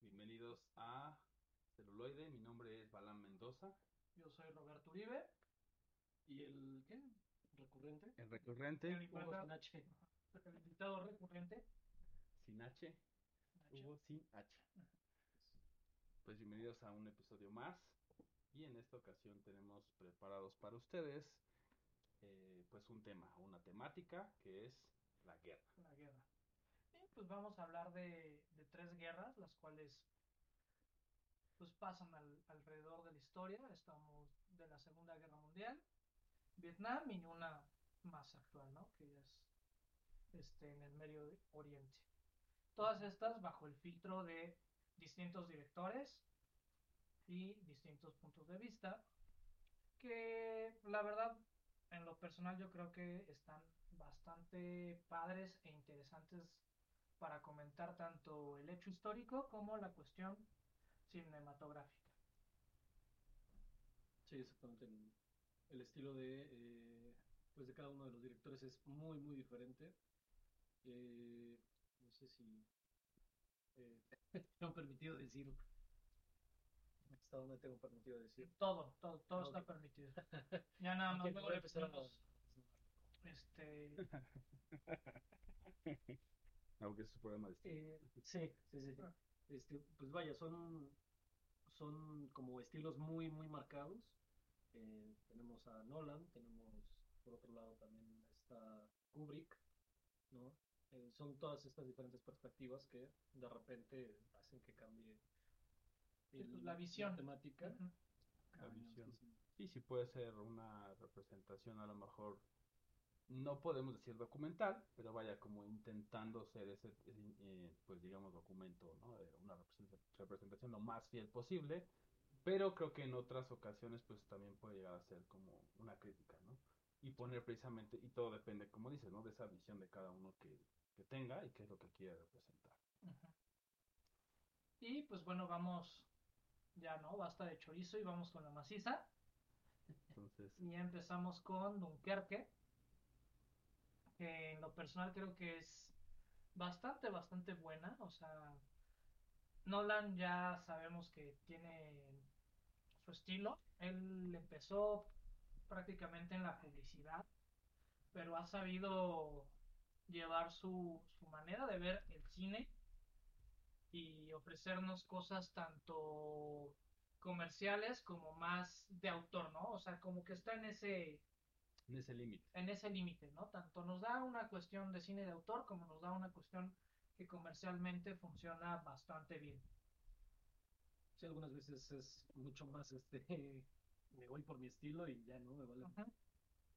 Bienvenidos a Celuloide. Mi nombre es Balán Mendoza. Yo soy Roberto Uribe. ¿Y el qué? ¿Recurrente? El recurrente. El invitado, el invitado recurrente. Sin H. H. Hugo sin H. Pues bienvenidos a un episodio más. Y en esta ocasión tenemos preparados para ustedes eh, pues un tema, una temática que es la guerra. La guerra. Pues vamos a hablar de, de tres guerras, las cuales pues pasan al- alrededor de la historia. Estamos de la Segunda Guerra Mundial, Vietnam y una más actual, ¿no? Que es este, en el Medio Oriente. Todas estas bajo el filtro de distintos directores y distintos puntos de vista que la verdad en lo personal yo creo que están bastante padres e interesantes para comentar tanto el hecho histórico como la cuestión cinematográfica. Sí, exactamente. El, estilo de, eh, pues de cada uno de los directores es muy, muy diferente. Eh, no sé si eh, han permitido decir. ¿Hasta dónde tengo permitido decir? Todo, todo, todo Ah, está permitido. Ya nada más luego voy a le empezar a- este, Aunque es su programa de estilo. Eh, sí, sí, sí. sí. Ah. Este, pues vaya, son, son como estilos muy, muy marcados. Eh, tenemos a Nolan, tenemos por otro lado también está Kubrick, ¿no? Eh, son todas estas diferentes perspectivas que de repente hacen que cambie pues, la visión. temática. Cambia visión. Sí, sí puede ser una representación a lo mejor, no podemos decir documental, pero vaya como intentando ser ese, ese, eh, pues digamos, documento, ¿no? De una representa- representación lo más fiel posible, pero creo que en otras ocasiones pues también puede llegar a ser como una crítica, ¿no? Y poner precisamente, y todo depende, como dices, ¿no? De esa visión de cada uno que, que tenga y qué es lo que quiere representar. Y pues bueno, vamos, ya no, basta de chorizo y vamos con la maciza. Entonces, Y empezamos con Dunkerque, que en lo personal creo que es bastante, bastante buena. O sea, Nolan ya sabemos que tiene su estilo. Él empezó prácticamente en la publicidad, pero ha sabido llevar su, su manera de ver el cine y ofrecernos cosas tanto comerciales como más de autor, ¿no? O sea, como que está en ese en ese límite. en ese límite, ¿no? Tanto nos da una cuestión de cine de autor como nos da una cuestión que comercialmente funciona bastante bien. Sí, algunas veces es mucho más este, me voy por mi estilo y ya no me vale Ujú.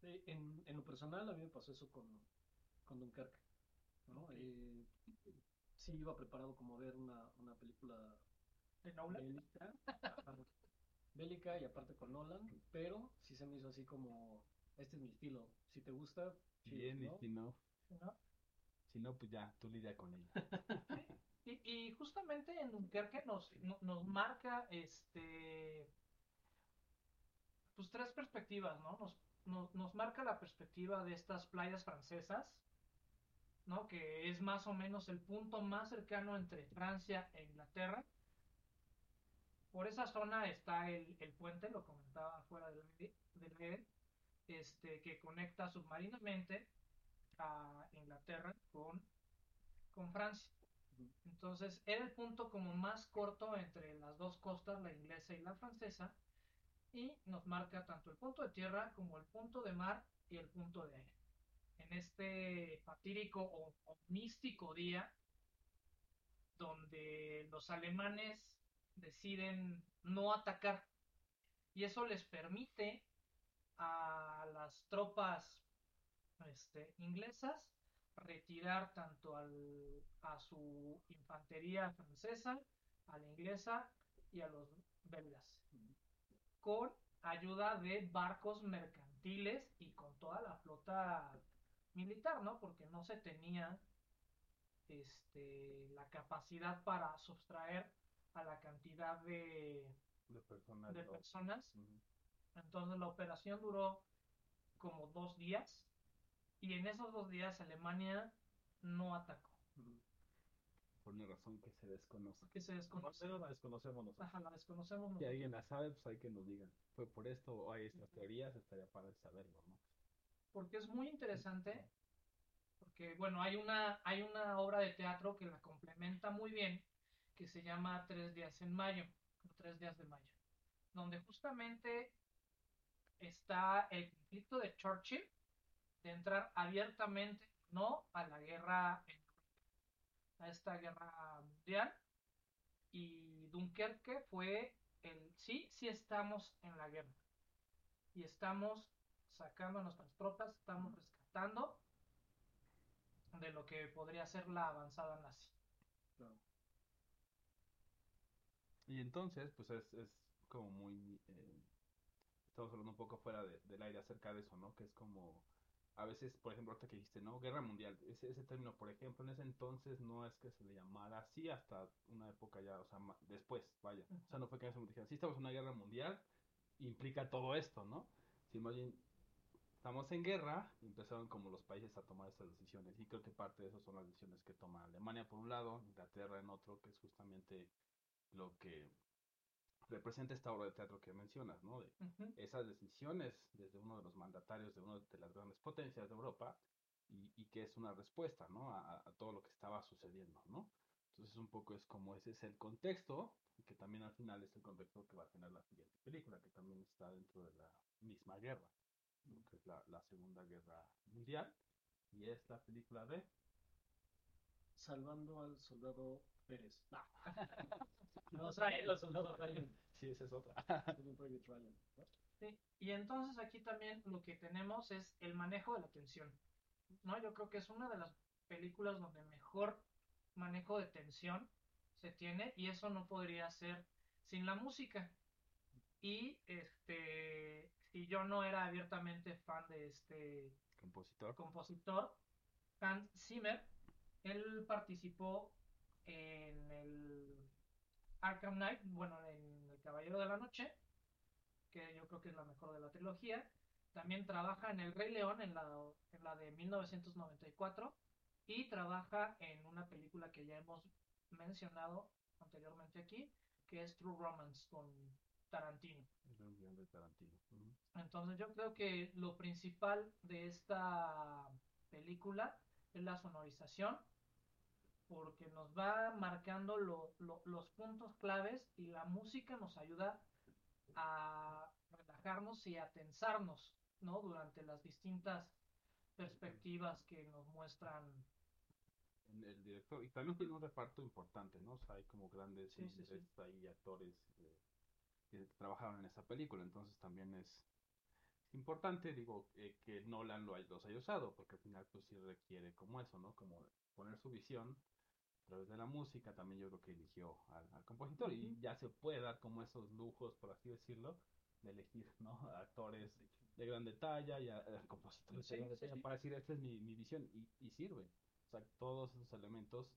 Eh, En, en lo personal, a mí me pasó eso con, con Dunkerque, ¿no? Eh, sí iba preparado como a ver una, una película De Nolan. bélica, bélica y aparte con Nolan, pero sí se me hizo así como, este es mi estilo, si te gusta, chido, Bien, y si no, ¿no? si no, pues ya, tú lidia con ella. Y, y justamente en Dunkerque nos, no- nos marca este pues tres perspectivas, ¿no? Nos, nos, nos marca la perspectiva de estas playas francesas, ¿no? Que es más o menos el punto más cercano entre Francia e Inglaterra. Por esa zona está el, el puente, lo comentaba fuera del, del aire, este, que conecta submarinamente a Inglaterra con, con Francia. Entonces era el punto como más corto entre las dos costas, la inglesa y la francesa, y nos marca tanto el punto de tierra como el punto de mar y el punto de aire. En este fatídico o, o místico día, donde los alemanes deciden no atacar, y eso les permite a las tropas este, inglesas retirar tanto al, a su infantería francesa, a la inglesa y a los belgas, con ayuda de barcos mercantiles y con toda la flota militar, ¿no? Porque no se tenía este, la capacidad para sustraer a la cantidad de, De personas. de. Entonces la operación duró como dos días y en esos dos días Alemania no atacó. Por una razón que se desconoce. que se desconoce. Pero la desconocemos nosotros. Ajá, la desconocemos. Si nosotros. alguien la sabe, pues hay que nos digan. Fue por esto o hay estas teorías, estaría para saberlo, ¿no? porque es muy interesante, porque bueno, hay una, hay una obra de teatro que la complementa muy bien, que se llama Tres días en mayo, o Tres días de mayo, donde justamente está el conflicto de Churchill de entrar abiertamente no a la guerra en a esta guerra mundial y Dunkerque fue el sí, sí estamos en la guerra y estamos sacando a nuestras tropas, estamos rescatando de lo que podría ser la avanzada nazi. Claro. Y entonces, pues es, es como muy... eh, estamos hablando un poco fuera de- del aire acerca de eso, ¿no? Que es como... A veces, por ejemplo, ahorita que dijiste, ¿no? Guerra mundial. Ese, ese término, por ejemplo, en ese entonces no es que se le llamara así hasta una época ya, o sea, ma- después, vaya. O sea, no fue que en ese momento dijeran, sí, estamos en una guerra mundial, implica todo esto, ¿no? Si más bien estamos en guerra, empezaron como los países a tomar esas decisiones. Y creo que parte de eso son las decisiones que toma Alemania por un lado, Inglaterra en otro, que es justamente lo que representa esta obra de teatro que mencionas, ¿no? De esas decisiones desde uno de los mandatarios de una de las grandes potencias de Europa y, y que es una respuesta, ¿no? A, a todo lo que estaba sucediendo, ¿no? Entonces un poco es como ese es el contexto que también al final es el contexto que va a tener la siguiente película, que también está dentro de la misma guerra, ¿no? que es la, la Segunda Guerra Mundial y es la película de Salvando al soldado Pérez. Ah, No, al soldado Ryan. Sí, esa es otra. ¿no? Sí, Y entonces aquí también lo que tenemos es el manejo de la tensión. ¿no? Yo creo que es una de las películas donde mejor manejo de tensión se tiene y eso no podría ser sin la música. Y este, si yo no era abiertamente fan de este Compositor. compositor, Hans Zimmer, él participó en el Arkham Knight, bueno, en El Caballero de la Noche, que yo creo que es la mejor de la trilogía. También trabaja en El Rey León, en la, en la de 1994, y trabaja en una película que ya hemos mencionado anteriormente aquí, que es True Romance con Tarantino. De. Entonces yo creo que lo principal de esta película es la sonorización, porque nos va marcando lo- lo- los puntos claves y la música nos ayuda a relajarnos y a tensarnos, ¿no? Durante las distintas perspectivas que nos muestran. en el director y también tiene un reparto importante, ¿no? O sea, hay como grandes Sí, sí, actores eh, que trabajaron en esa película, entonces también es importante, digo, eh, que Nolan lo hay- los haya usado, porque al final pues sí requiere como eso, ¿no? Como poner su visión a través de la música, también yo creo que eligió al, al compositor y ya se puede dar como esos lujos, por así decirlo, de elegir, ¿no? Actores de gran talla y a, a compositores Sí, de gran sí, talla sí. para decir, esta es mi, mi visión y, y sirve. O sea, todos esos elementos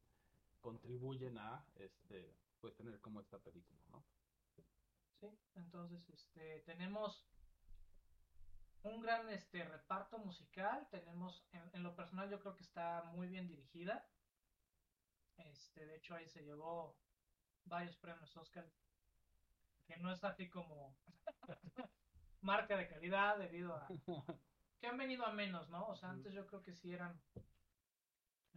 contribuyen a este pues tener como esta película, ¿no? Sí, entonces este tenemos un gran este reparto musical, tenemos en, en lo personal yo creo que está muy bien dirigida. Este, de hecho ahí se llevó varios premios Oscar que no es así como marca de calidad debido a que han venido a menos, ¿no? O sea, antes yo creo que sí eran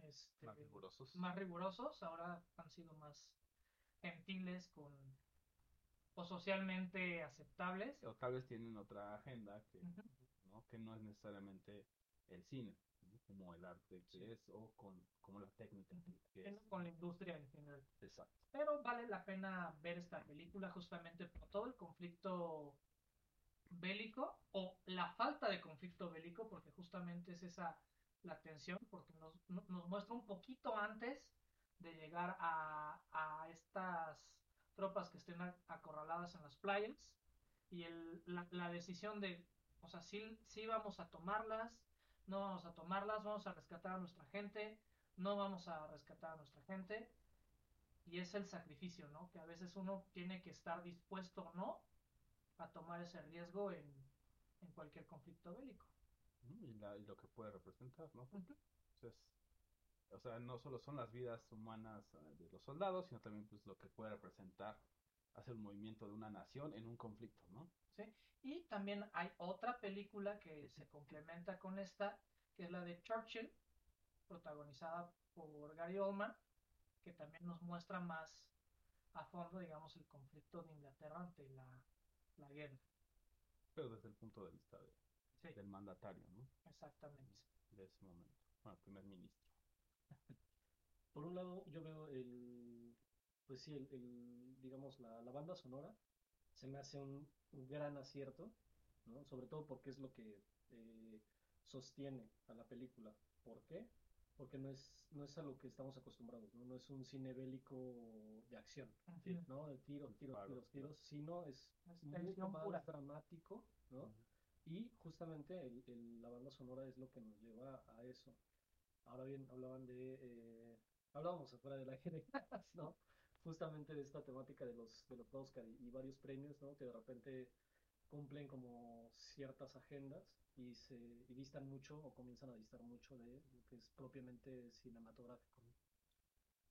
este, Más rigurosos. más rigurosos, ahora han sido más gentiles con o socialmente aceptables. O tal vez tienen otra agenda que. ¿no? que no es necesariamente el cine. Como el arte que es o con como la técnica que es. con la industria en general. Exacto. Pero vale la pena ver esta película justamente por todo el conflicto bélico o la falta de conflicto bélico, porque justamente es esa la tensión, porque nos, no- nos muestra un poquito antes de llegar a, a estas tropas que estén acorraladas en las playas y el, la, la decisión de, o sea, sí, sí vamos a tomarlas, no vamos a tomarlas, vamos a rescatar a nuestra gente, no vamos a rescatar a nuestra gente y es el sacrificio, ¿no? Que a veces uno tiene que estar dispuesto o no a tomar ese riesgo en, en cualquier conflicto bélico. Y, la- y lo que puede representar, ¿no? Entonces, o sea, no solo son las vidas humanas eh, de los soldados, sino también pues lo que puede representar hacer un movimiento de una nación en un conflicto, ¿no? ¿sí? Y también hay otra película que se complementa con esta, que es la de Churchill, protagonizada por Gary Oldman, que también nos muestra más a fondo, digamos, el conflicto de Inglaterra ante la, la guerra. Pero desde el punto de vista de, Sí, del mandatario, ¿no? exactamente. De ese momento. Bueno, primer ministro. Por un lado, yo veo el, pues sí, el, el, digamos, la, la banda sonora se me hace un, un gran acierto, ¿no? Sobre todo porque es lo que eh, sostiene a la película. ¿Por qué? Porque no es, no es a lo que estamos acostumbrados, ¿no? No es un cine bélico de acción. ¿no? De tiros, tiros, Disparos, tiros, tiros, sino es Es más pura. dramático, ¿no? Y justamente el- el- la banda sonora es lo que nos lleva a eso. Ahora bien, hablaban de, eh, hablábamos afuera del aire, ¿no? Justamente de esta temática de los, de los Oscar y, varios premios, ¿no? Que de repente cumplen como ciertas agendas y se y distan mucho o comienzan a distar mucho de lo que es propiamente cinematográfico.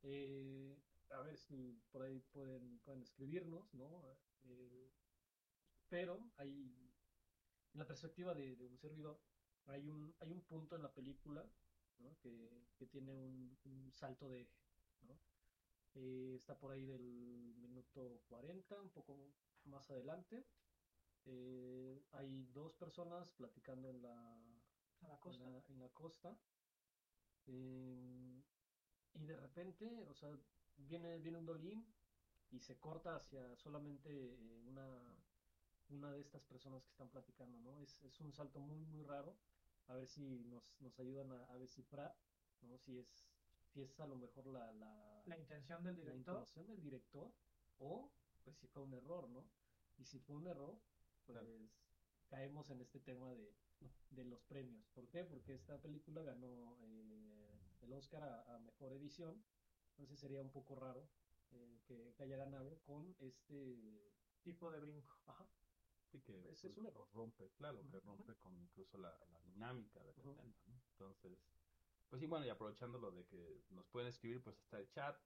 Eh, a ver si por ahí pueden, pueden escribirnos, ¿no? Eh, pero hay, en la perspectiva de, de un servidor, hay un, hay un punto en la película, ¿no? que, que tiene un, un salto de eje, ¿no? Eh, está por ahí del minuto 40, un poco más adelante. Eh, hay dos personas platicando en la, A la en costa. la, en la costa. eh, y de repente, o sea, viene, viene un dolín y se corta hacia solamente eh, una, una de estas personas que están platicando, ¿no? Es, es un salto muy, muy raro. A ver si nos, nos ayudan a, a descifrar, ¿no? Si es, si es a lo mejor la, la, La intención del la director. intención del director o pues si fue un error, ¿no? Y si fue un error, pues Claro. caemos en este tema de, de los premios. ¿Por qué? Porque esta película ganó eh, el Oscar a, a mejor edición, entonces sería un poco raro eh, que, que haya ganado con este... tipo de brinco. Ajá, Sí, que Ese es pues, un error. rompe, claro, que rompe con incluso la, la dinámica de la. Entonces, pues sí, bueno, y aprovechando lo de que nos pueden escribir, pues está el chat,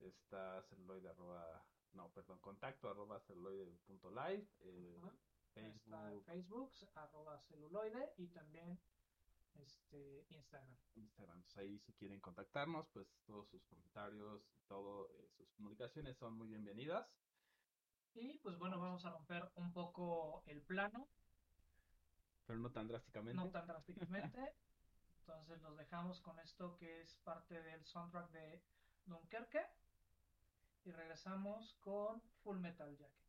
está celuloide arroba, no, perdón, contacto arroba celuloide punto live, eh, Ajá. Está Facebook, Facebook, arroba celuloide y también este Instagram. Instagram. Entonces, ahí si quieren contactarnos, pues todos sus comentarios, todo, eh, sus comunicaciones son muy bienvenidas. Y pues bueno, vamos a romper un poco el plano, Pero no tan drásticamente. no tan drásticamente. Entonces los dejamos con esto que es parte del soundtrack de Dunkerque. Y regresamos con Full Metal Jacket.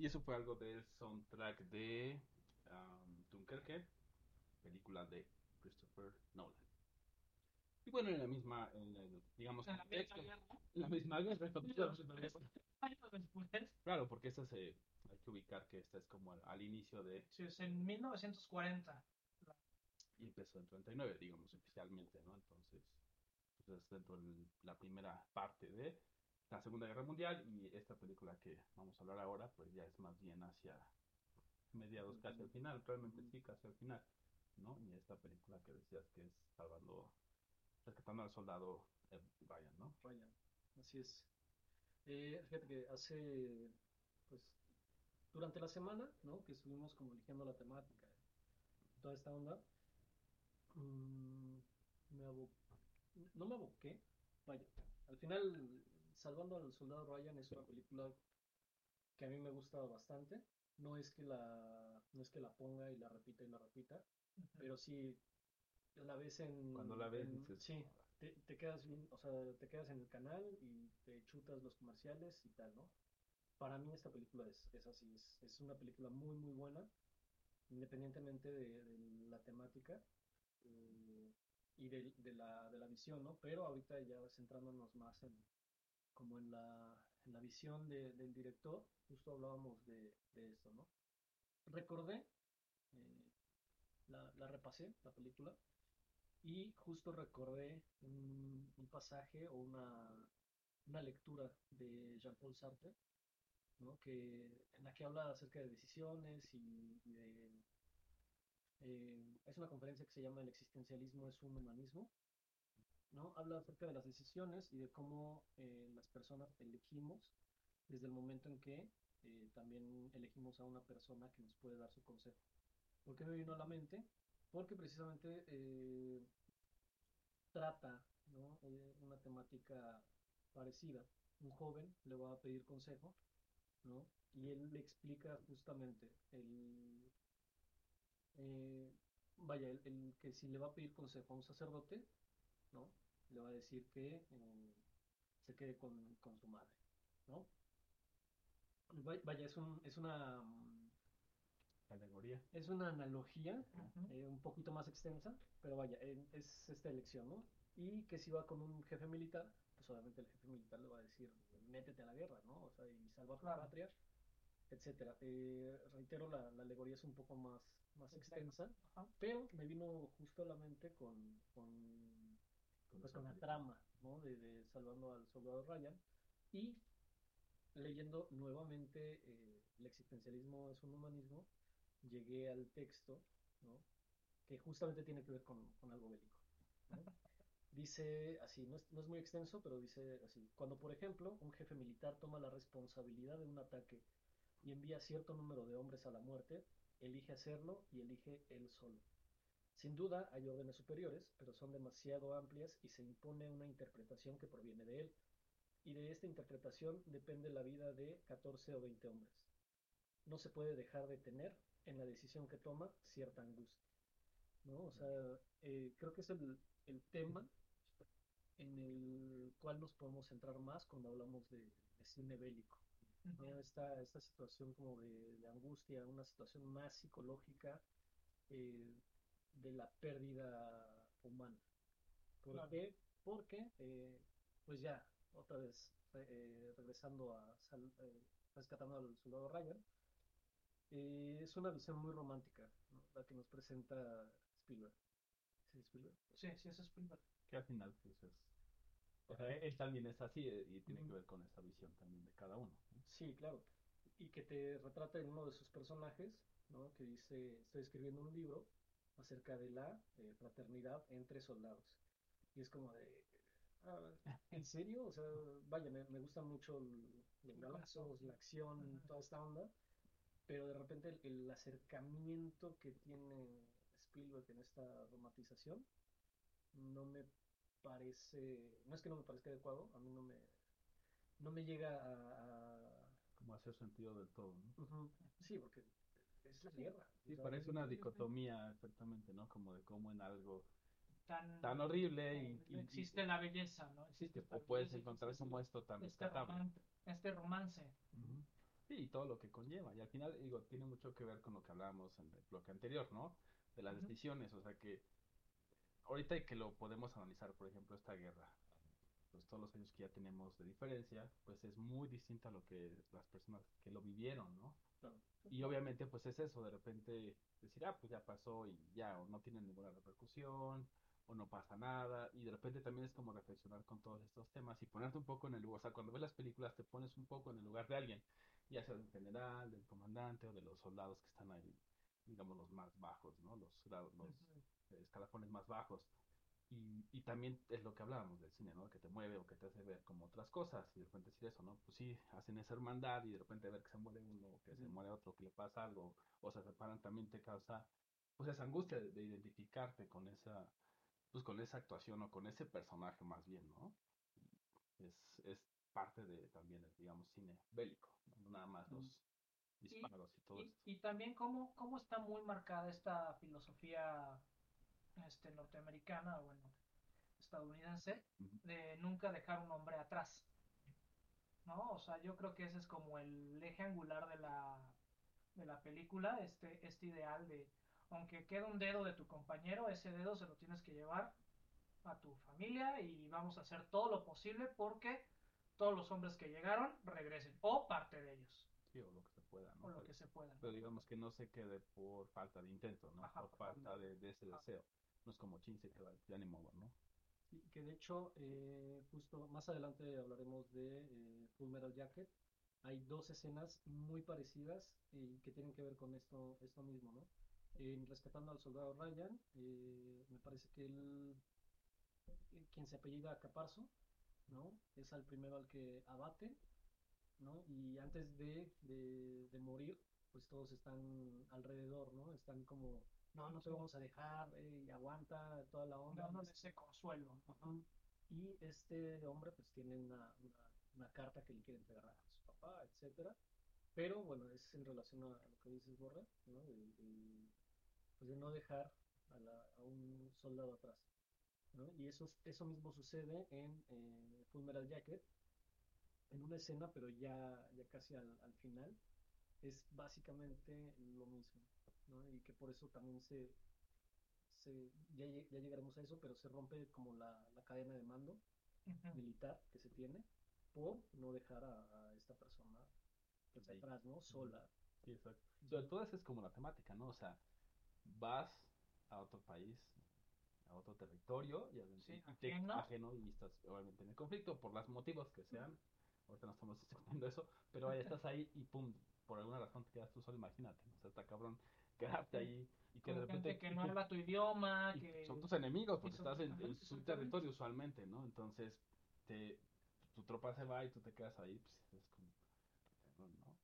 Y eso fue algo del soundtrack de um, Dunkerque, película de Christopher Nolan. Y bueno, en la misma, en el, digamos, En la contexto, misma guerra, en la misma guerra, años después, Claro, porque esta se, hay que ubicar que esta es como al, al inicio de, sí, es en 1940. y empezó en 39, digamos, oficialmente, ¿no? Entonces, pues es dentro de la primera parte de la Segunda Guerra Mundial y esta película que vamos a hablar ahora, pues ya es más bien hacia mediados, casi al final, realmente sí, casi al final, ¿no? Y esta película que decías que es salvando, rescatando al soldado eh, Ryan, ¿no? Ryan, así es. Eh, fíjate que hace, pues, durante la semana, ¿no? Que estuvimos como eligiendo la temática, toda esta onda, mm, me abo- no me aboqué, vaya, al final, Salvando al Soldado Ryan es una película que a mí me gusta bastante, no es que la, no es que la ponga y la repita y la repita, pero sí la ves en... Cuando la ves en- dices, sí, te, te quedas bien, o sea, te quedas en el canal y te chutas los comerciales y tal, ¿no? Para mí esta película es, es así, es, es una película muy muy buena, independientemente de, de la temática eh, y de, de la, de la visión, ¿no? Pero ahorita ya centrándonos más en como en la, en la visión de- del director, justo hablábamos de, de esto, ¿no? Recordé, eh, la, la repasé, la película, y justo recordé un, pasaje o una, una lectura de Jean-Paul Sartre, ¿no? que, en la que habla acerca de decisiones y, y de... eh, es una conferencia que se llama El existencialismo es un humanismo, ¿no? Habla acerca de las decisiones y de cómo eh, las personas elegimos desde el momento en que eh, también elegimos a una persona que nos puede dar su consejo. ¿Por qué me vino a la mente? Porque precisamente eh, trata ¿no? Una temática parecida. Un joven le va a pedir consejo, ¿no? Y él le explica justamente el, vaya, el, el que si le va a pedir consejo a un sacerdote, ¿no? Le va a decir que eh, se quede con, con su madre, ¿no? Va- Vaya, es, un, es una mm, Alegoría. es una analogía eh, un poquito más extensa, pero vaya, eh, es esta elección, ¿no? Y que si va con un jefe militar, pues obviamente el jefe militar le va a decir, métete a la guerra, ¿no? O sea, y salva tu Claro. patria, etcétera. Eh, reitero, la, la alegoría es un poco más, más extensa, Ajá. pero me vino justo a la mente con, con, pues, con la película. trama, ¿no? De, de Salvando al Soldado Ryan. Y leyendo nuevamente eh, El existencialismo es un humanismo, llegué al texto, ¿no? Que justamente tiene que ver con, con algo bélico. ¿no? Dice así, no es, no es muy extenso, pero dice así, cuando por ejemplo un jefe militar toma la responsabilidad de un ataque y envía cierto número de hombres a la muerte, elige hacerlo y elige él solo. Sin duda hay órdenes superiores, pero son demasiado amplias y se impone una interpretación que proviene de él. Y de esta interpretación depende la vida de 14 o 20 hombres. No se puede dejar de tener en la decisión que toma cierta angustia. ¿no? O sea, eh, creo que es el, el tema en el cual nos podemos centrar más cuando hablamos de, de cine bélico. ¿no? Esta, esta situación como de, de angustia, una situación más psicológica eh, de la pérdida humana. ¿Por Claro. qué? Porque, eh, pues ya, otra vez, eh, regresando a sal- eh, rescatando al soldado Ryan, eh, es una visión muy romántica, ¿no? la que nos presenta Spielberg. ¿Sí, Spielberg? Sí, es Spielberg. Que al final, pues es. O sea, él también es así y tiene que ver con esa visión también de cada uno. ¿no? Sí, claro. Y que te retrata en uno de sus personajes, ¿no? Que dice, estoy escribiendo un libro acerca de la eh, fraternidad entre soldados. Y es como de, ah, ¿en serio? O sea, vaya, me, me gustan mucho el- los balazos, la acción, Ujú. toda esta onda. Pero de repente el, el acercamiento que tiene Spielberg en esta romantización no me parece, no es que no me parezca adecuado, a mí no me, no me llega a- a Como hacer sentido del todo. ¿no? Ujú. Sí, porque es la guerra. Sí, parece una dicotomía, exactamente, ¿no? Como de cómo en algo Tan, tan horrible y, y- y- existe la belleza, ¿no? existe, o puedes belleza y encontrar como esto tan este, rescatable. roman- este romance. Ujú. Sí, y todo lo que conlleva. Y al final, digo, tiene mucho que ver con lo que hablábamos en el bloque anterior, ¿no? De las Ujú. decisiones, o sea que ahorita que lo podemos analizar, por ejemplo, esta guerra, pues todos los años que ya tenemos de diferencia, pues es muy distinta a lo que las personas que lo vivieron, ¿no? Claro. Y obviamente pues es eso, de repente decir, ah, pues ya pasó y ya, o no tiene ninguna repercusión, o no pasa nada, y de repente también es como reflexionar con todos estos temas y ponerte un poco en el lugar, o sea, cuando ves las películas te pones un poco en el lugar de alguien, ya sea del general, del comandante o de los soldados que están ahí, digamos los más bajos, ¿no? Los, los escalafones más bajos. Y, y también es lo que hablábamos del cine, ¿no? Que te mueve o que te hace ver como otras cosas. Y de repente decir eso, ¿no? Pues sí, hacen esa hermandad y de repente ver que se muere uno, que se muere otro, que le pasa algo, o se separan, también te causa, pues esa angustia de, de identificarte con esa, pues con esa actuación o con ese personaje más bien, ¿no? Es, es parte de también, el, digamos, cine bélico, nada más los disparos y todo Y, esto. y también cómo, cómo está muy marcada esta filosofía este, norteamericana, bueno, estadounidense, de nunca dejar un hombre atrás. ¿No? O sea, yo creo que ese es como el eje angular de la, de la película, este, este ideal de, aunque quede un dedo de tu compañero, ese dedo se lo tienes que llevar a tu familia y vamos a hacer todo lo posible porque todos los hombres que llegaron regresen, o parte de ellos, Sí, o lo que se pueda, ¿no? o lo Pero- que se pueda. pero digamos que no se quede por falta de intento, ¿no? Ajá, por por falta de, de ese Ajá. deseo. No es como chin se queda, ya ni modo, ¿no? Sí, que de hecho, eh, justo más adelante hablaremos de eh, Full Metal Jacket. Hay dos escenas muy parecidas y que tienen que ver con esto, esto mismo, ¿no? En Rescatando al Soldado Ryan, eh, me parece que él, eh, quien se apellida Caparzo, ¿no? Es al primero al que abaten, ¿no? Y antes de, de, de morir, pues todos están alrededor, ¿no? Están como, no, no te vamos a dejar, eh, y aguanta toda la onda. dándole ese consuelo. Y este hombre pues tiene una, una, una carta que le quiere entregar a su papá, etcétera. Pero bueno, es en relación a lo que dices, Borra, ¿no? De, de, pues de no dejar a, la, a un soldado atrás. ¿no? Y eso, es- eso mismo sucede en eh, Full Metal Jacket, en una escena, pero ya, ya casi al, al final, es básicamente lo mismo. ¿No? Y que por eso también se, se ya, ya llegaremos a eso, pero se rompe como la, la cadena de mando militar que se tiene por no dejar a, a esta persona pues, Sí. atrás, ¿no? Sola. Sí, exacto. Sobre todo esa es como la temática, ¿no? O sea, vas a otro país, a otro territorio y, Sí, y te- ajeno. ajeno y estás obviamente en el conflicto por los motivos que sean. Ahorita no estamos discutiendo eso, pero vaya, estás ahí y pum, por alguna razón te quedas tú solo, imagínate. ¿no? O sea, está cabrón quedarte ahí y que de repente gente que no habla tu idioma, que son tus enemigos porque son- estás en, ajá, en su territorio usualmente, ¿no? Entonces, te, tu tropa se va y tú te quedas ahí, pues es como, ¿no?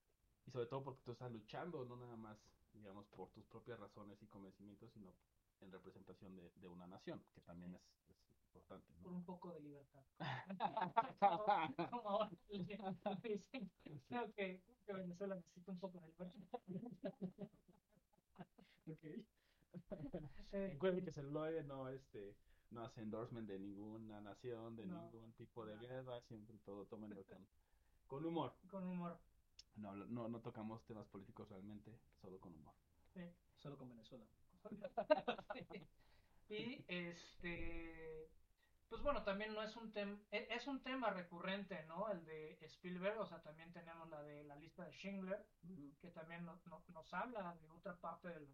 Y sobre todo porque tú estás luchando, no nada más, digamos, por tus propias razones y convencimientos, sino en representación de, de una nación, que también es, es importante, por un poco de libertad. como, ahora dicen, creo que, que Venezuela necesita un poco de libertad. Eh, Recuerden que Celuloide no, este, no hace endorsement de ninguna nación, de No, ningún tipo de guerra, siempre todo tómenlo con, con humor. con humor. No, no, no tocamos temas políticos realmente, solo con humor. Sí. Solo con Venezuela. y este pues bueno también no es un tema es un tema recurrente no el de Spielberg o sea también tenemos la de la lista de Schindler que también no- no- nos habla de otra parte de la,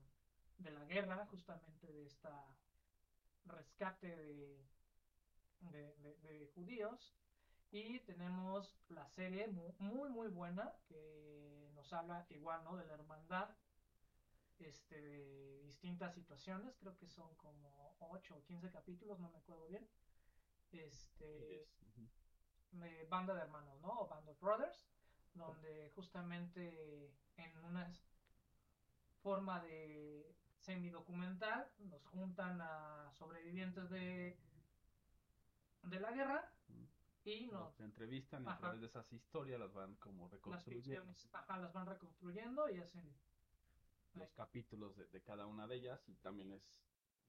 de la guerra justamente de esta rescate de de, de- de judíos. Y tenemos la serie mu- muy muy buena que nos habla igual no de la hermandad este, de distintas situaciones, creo que son como 8 o 15 capítulos, no me acuerdo bien, este, de Banda de Hermanos, ¿no? O Band of Brothers, donde justamente en una forma de semidocumental nos juntan a sobrevivientes de, de la guerra Ujú. y nos, entrevistan y a través de esas historias las van como las reconstruyendo. ficciones, ajá, las van reconstruyendo y hacen los capítulos de, de cada una de ellas y también es,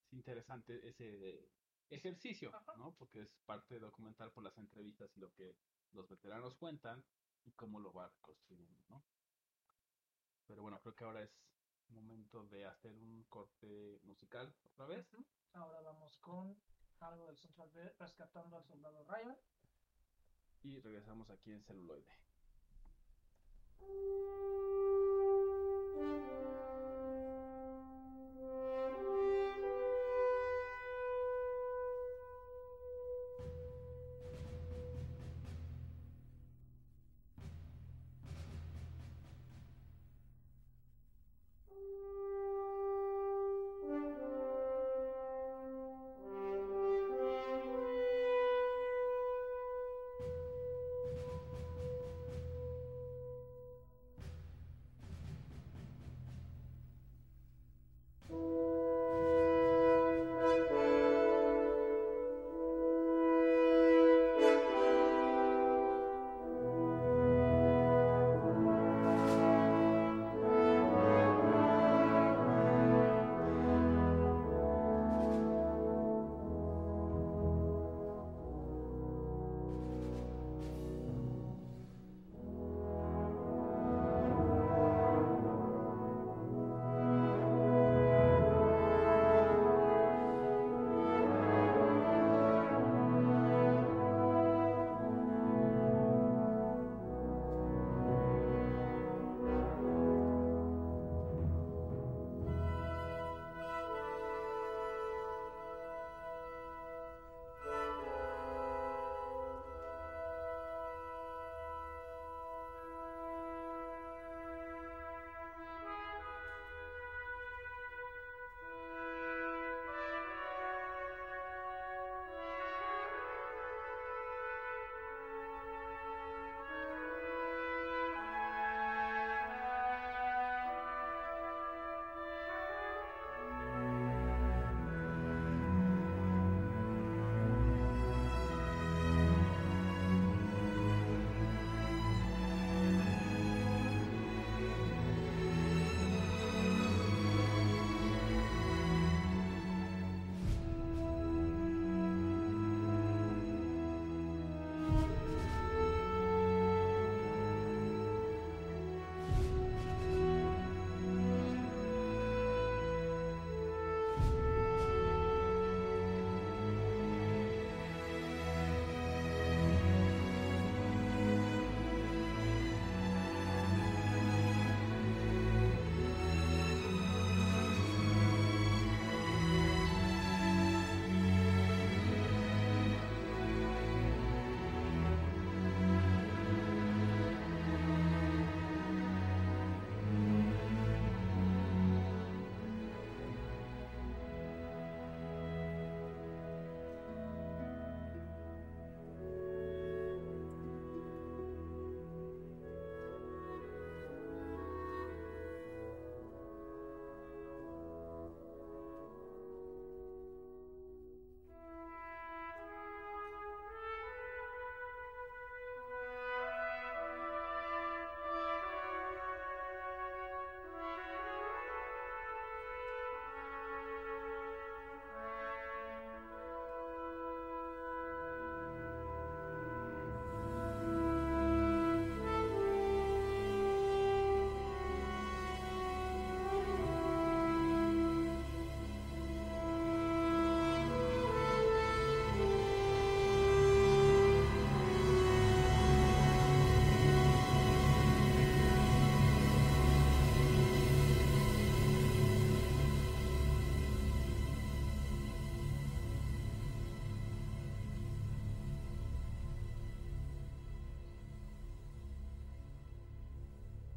es interesante ese ejercicio, Ajá. ¿no? Porque es parte documental por las entrevistas y lo que los veteranos cuentan y cómo lo va construyendo, ¿no? Pero bueno, creo que ahora es momento de hacer un corte musical otra vez. Ahora vamos con algo del Central de Rescatando al Soldado Ryan. Y regresamos aquí en celuloide.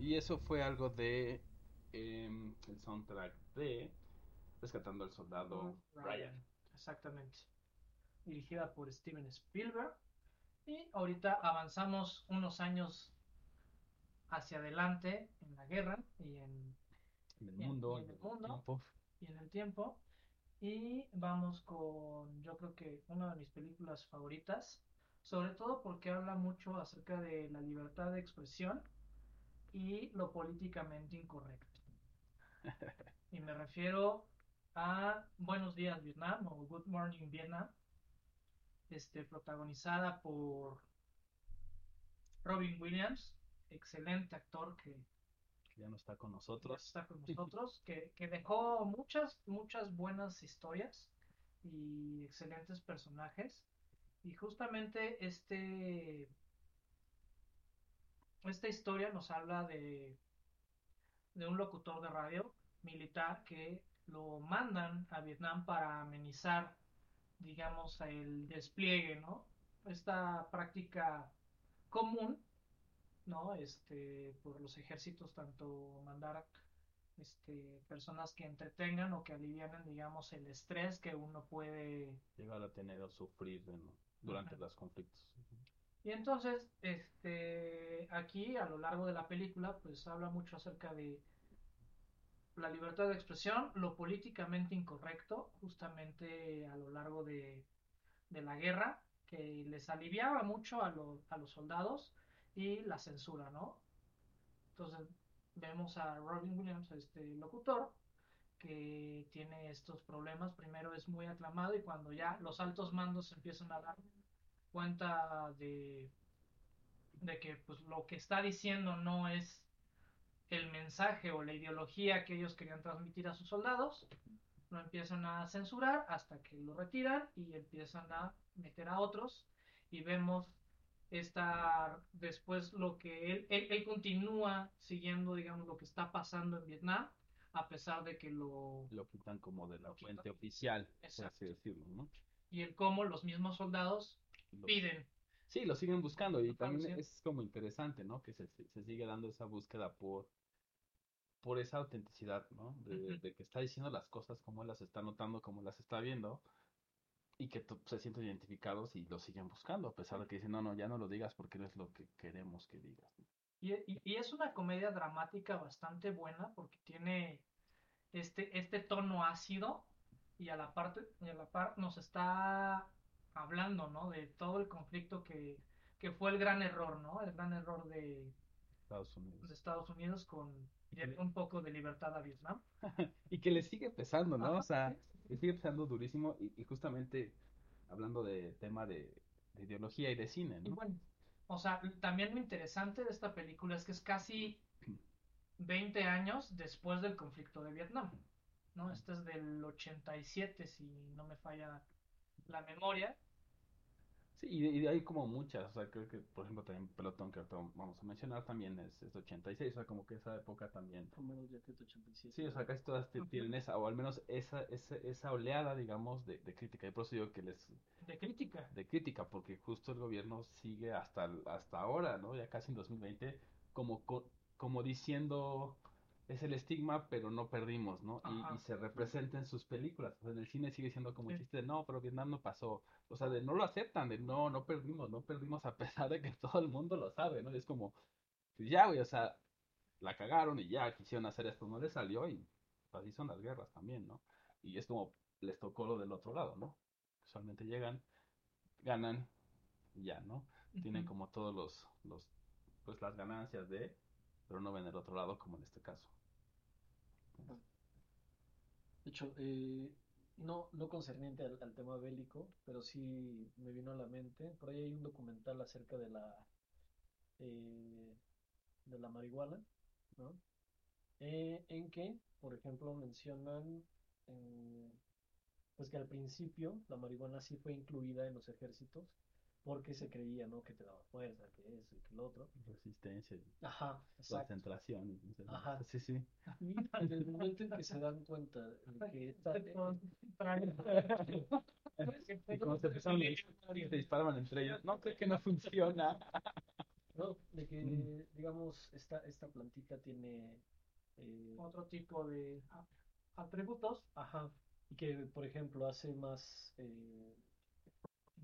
Y eso fue algo de em, el soundtrack de Rescatando al Soldado Ryan. Exactamente. Dirigida por Steven Spielberg. Y ahorita avanzamos unos años hacia adelante en la guerra y en, En el mundo, en en el el mundo. tiempo. y en el tiempo. Y vamos con, yo creo que una de mis películas favoritas, sobre todo porque habla mucho acerca de la libertad de expresión y lo políticamente incorrecto. Y me refiero a Buenos días Vietnam o Good Morning Vietnam, este, protagonizada por Robin Williams, excelente actor que ya no está con nosotros. está con nosotros, que, que dejó muchas, muchas buenas historias y excelentes personajes. Y justamente este, esta historia nos habla de, de un locutor de radio militar que lo mandan a Vietnam para amenizar, digamos, el despliegue, ¿no? Esta práctica común, ¿no? Este, por los ejércitos, tanto mandar este, personas que entretengan o que alivianen, digamos, el estrés que uno puede Llegar a tener o sufrir ¿no? durante los conflictos. Y entonces, este, aquí a lo largo de la película, pues habla mucho acerca de la libertad de expresión, lo políticamente incorrecto, justamente a lo largo de, de la guerra, que les aliviaba mucho a, lo- a los soldados y la censura, ¿no? Entonces vemos a Robin Williams, este locutor, que tiene estos problemas. Primero es muy aclamado y cuando ya los altos mandos empiezan a dar cuenta de, de que pues lo que está diciendo no es el mensaje o la ideología que ellos querían transmitir a sus soldados, lo empiezan a censurar hasta que lo retiran y empiezan a meter a otros. Y vemos esta después lo que él, él, él continúa siguiendo digamos lo que está pasando en Vietnam a pesar de que lo Lo quitan como de la fuente oficial, por así decirlo, ¿no? y el cómo los mismos soldados Lo- piden Sí, lo siguen buscando y también es como interesante, ¿no? Que se, se sigue dando esa búsqueda por, por esa autenticidad, ¿no? De, que está diciendo las cosas como él las está notando, como las está viendo y que se sienten identificados y lo siguen buscando, a pesar de que dicen, no, no, ya no lo digas porque no es lo que queremos que digas. ¿no? Y, y- y es una comedia dramática bastante buena porque tiene este, este tono ácido y a la parte y a la par nos está hablando, ¿no? De todo el conflicto que, que fue el gran error, ¿no? El gran error de, Estados Unidos. de Estados Unidos con un poco de libertad a Vietnam. Y que le sigue pesando, ¿no? Ajá, O sea, sí. le sigue pesando durísimo y, y justamente hablando de tema de, de ideología y de cine, Y ¿no? bueno, o sea, también lo interesante de esta película es que es casi 20 años después del conflicto de Vietnam, ¿no? Este es del 87, si no me falla la memoria. Sí, y de, y de ahí como muchas, o sea, creo que, por ejemplo, también Pelotón, que ahorita vamos a mencionar, también es, es 86, o sea, como que esa época también. Romero Jacket 87. Sí, o sea, casi todas tienen esa, o al menos esa, esa, esa oleada, digamos, de, de crítica. Y por eso digo que les, De crítica. de crítica, porque justo el gobierno sigue hasta, hasta ahora, ¿no? Ya casi en 2020, como, co- como diciendo, es el estigma, pero no perdimos, ¿no? Y, se representa en sus películas. O sea, en el cine sigue siendo como Sí. chiste de, no, pero Vietnam no pasó. O sea, de no lo aceptan, de no, no perdimos, no perdimos a pesar de que todo el mundo lo sabe, ¿no? Y es como, pues ya, güey, o sea, la cagaron y ya quisieron hacer esto, no les salió y así son las guerras también, ¿no? Y es como, les tocó lo del otro lado, ¿no? Usualmente llegan, ganan y ya, ¿no? Tienen como todos los, los, pues las ganancias de, pero no ven el otro lado como en este caso. De hecho, eh, no, no concerniente al, tema bélico, pero sí me vino a la mente. Por ahí hay un documental acerca de la eh, de la marihuana, ¿no? Eh, en que, por ejemplo, mencionan eh, pues que al principio la marihuana sí fue incluida en los ejércitos porque se creía, ¿no? Que te daba fuerza, que eso y que lo otro. Resistencia, Ajá, exacto. concentración. entonces, Ajá. Sí, sí. En el momento en que se dan cuenta de que esta, Y como se empezaron a se disparaban entre ellos, no, creo que no funciona. no, de que, Mm. digamos, esta, esta plantita tiene, eh, Otro tipo de atributos. ajá, y que, por ejemplo, hace más, eh,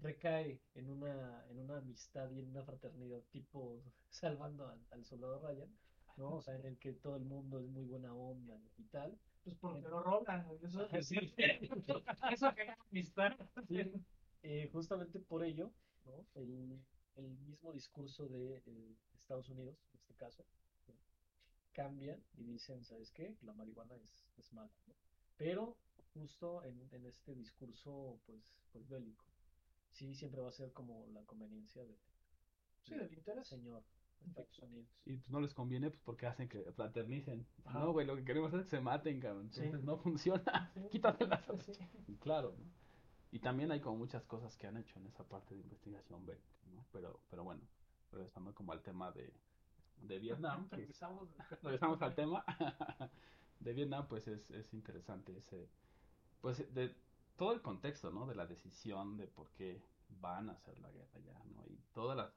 recae en una, en una amistad y en una fraternidad tipo salvando al, al soldado Ryan, ¿no? O sea, en el que todo el mundo es muy buena onda y tal. Pues porque lo güey, Eso, sí. eso que amistad. Sí, eh, justamente por ello, ¿no? El, el mismo discurso de eh, Estados Unidos, en este caso, ¿no? cambian y dicen, ¿sabes qué? La marihuana es, es mala, ¿no? Pero justo en, en este discurso, pues, pues bélico, sí siempre va a ser como la conveniencia de, Sí, del interés. señor, Estados Unidos. Y pues no les conviene pues porque hacen que fraternicen. No, güey, lo que queremos es que se maten, cabrón. Sí. Entonces no funciona. Sí. Quítatelas. Sí. Claro, ¿no? Y también hay como muchas cosas que han hecho en esa parte de investigación ¿no? Pero, pero bueno, regresando como al tema de, de Vietnam, que es- Regresamos. regresamos al tema de Vietnam, pues es, es interesante ese, pues de todo el contexto, ¿no? De la decisión de por qué van a hacer la guerra ya, ¿no? Y toda la,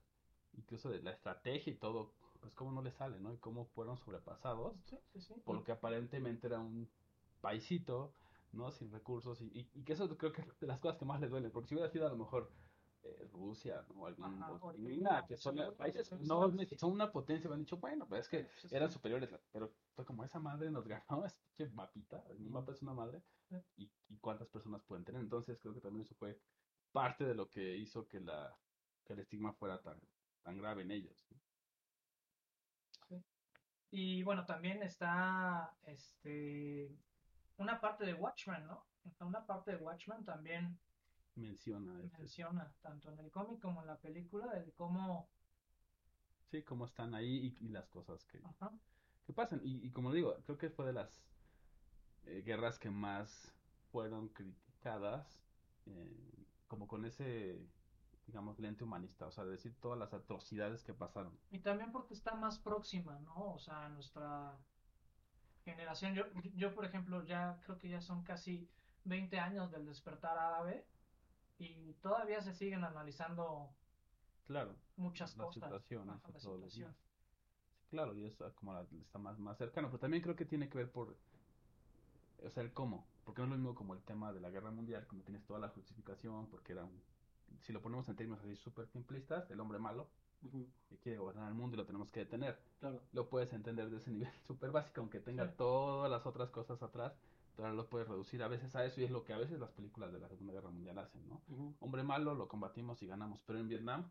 incluso de la estrategia y todo, pues cómo no le sale, ¿no? Y cómo fueron sobrepasados Sí, sí, sí. por lo que aparentemente era un paisito, ¿no? Sin recursos, y, y, y que eso creo que es de las cosas que más le duelen, porque si hubiera sido a lo mejor eh, Rusia, ¿no? Algún, Ajá, China, que son países, sí, no, son una potencia, me han dicho, bueno, pero es que Sí, sí. eran superiores, pero fue como esa madre nos ganó, ese pinche mapita, el mapa es una madre, Sí. y, y cuántas personas pueden tener, entonces creo que también eso fue parte de lo que hizo que la que el estigma fuera tan, tan grave en ellos. Y bueno, también está este una parte de Watchmen, ¿no? Una parte de Watchmen también Menciona este, menciona, tanto en el cómic como en la película, el cómo sí, cómo están ahí y, y las cosas que, ajá, que pasan. Y, y como digo, creo que fue de las eh, guerras que más fueron criticadas, eh, como con ese, digamos, lente humanista, o sea, decir todas las atrocidades que pasaron. Y también porque está más próxima, ¿no? O sea, nuestra generación, yo, yo por ejemplo, ya creo que ya son casi 20 años del despertar árabe y todavía se siguen analizando Claro, muchas las cosas. situaciones Ajá, la situación. claro, y eso como la- está más, más cercano, pero también creo que tiene que ver por, o sea, el cómo, porque no es lo mismo como el tema de la guerra mundial, como tienes toda la justificación, porque era un, si lo ponemos en términos así súper simplistas, el hombre malo que quiere gobernar el mundo y lo tenemos que detener. Claro. Lo puedes entender de ese nivel súper básico, aunque tenga Sí. todas las otras cosas atrás, pero lo puedes reducir a veces a eso y es lo que a veces las películas de la Segunda Guerra Mundial hacen, ¿no? Hombre malo, lo combatimos y ganamos, pero en Vietnam,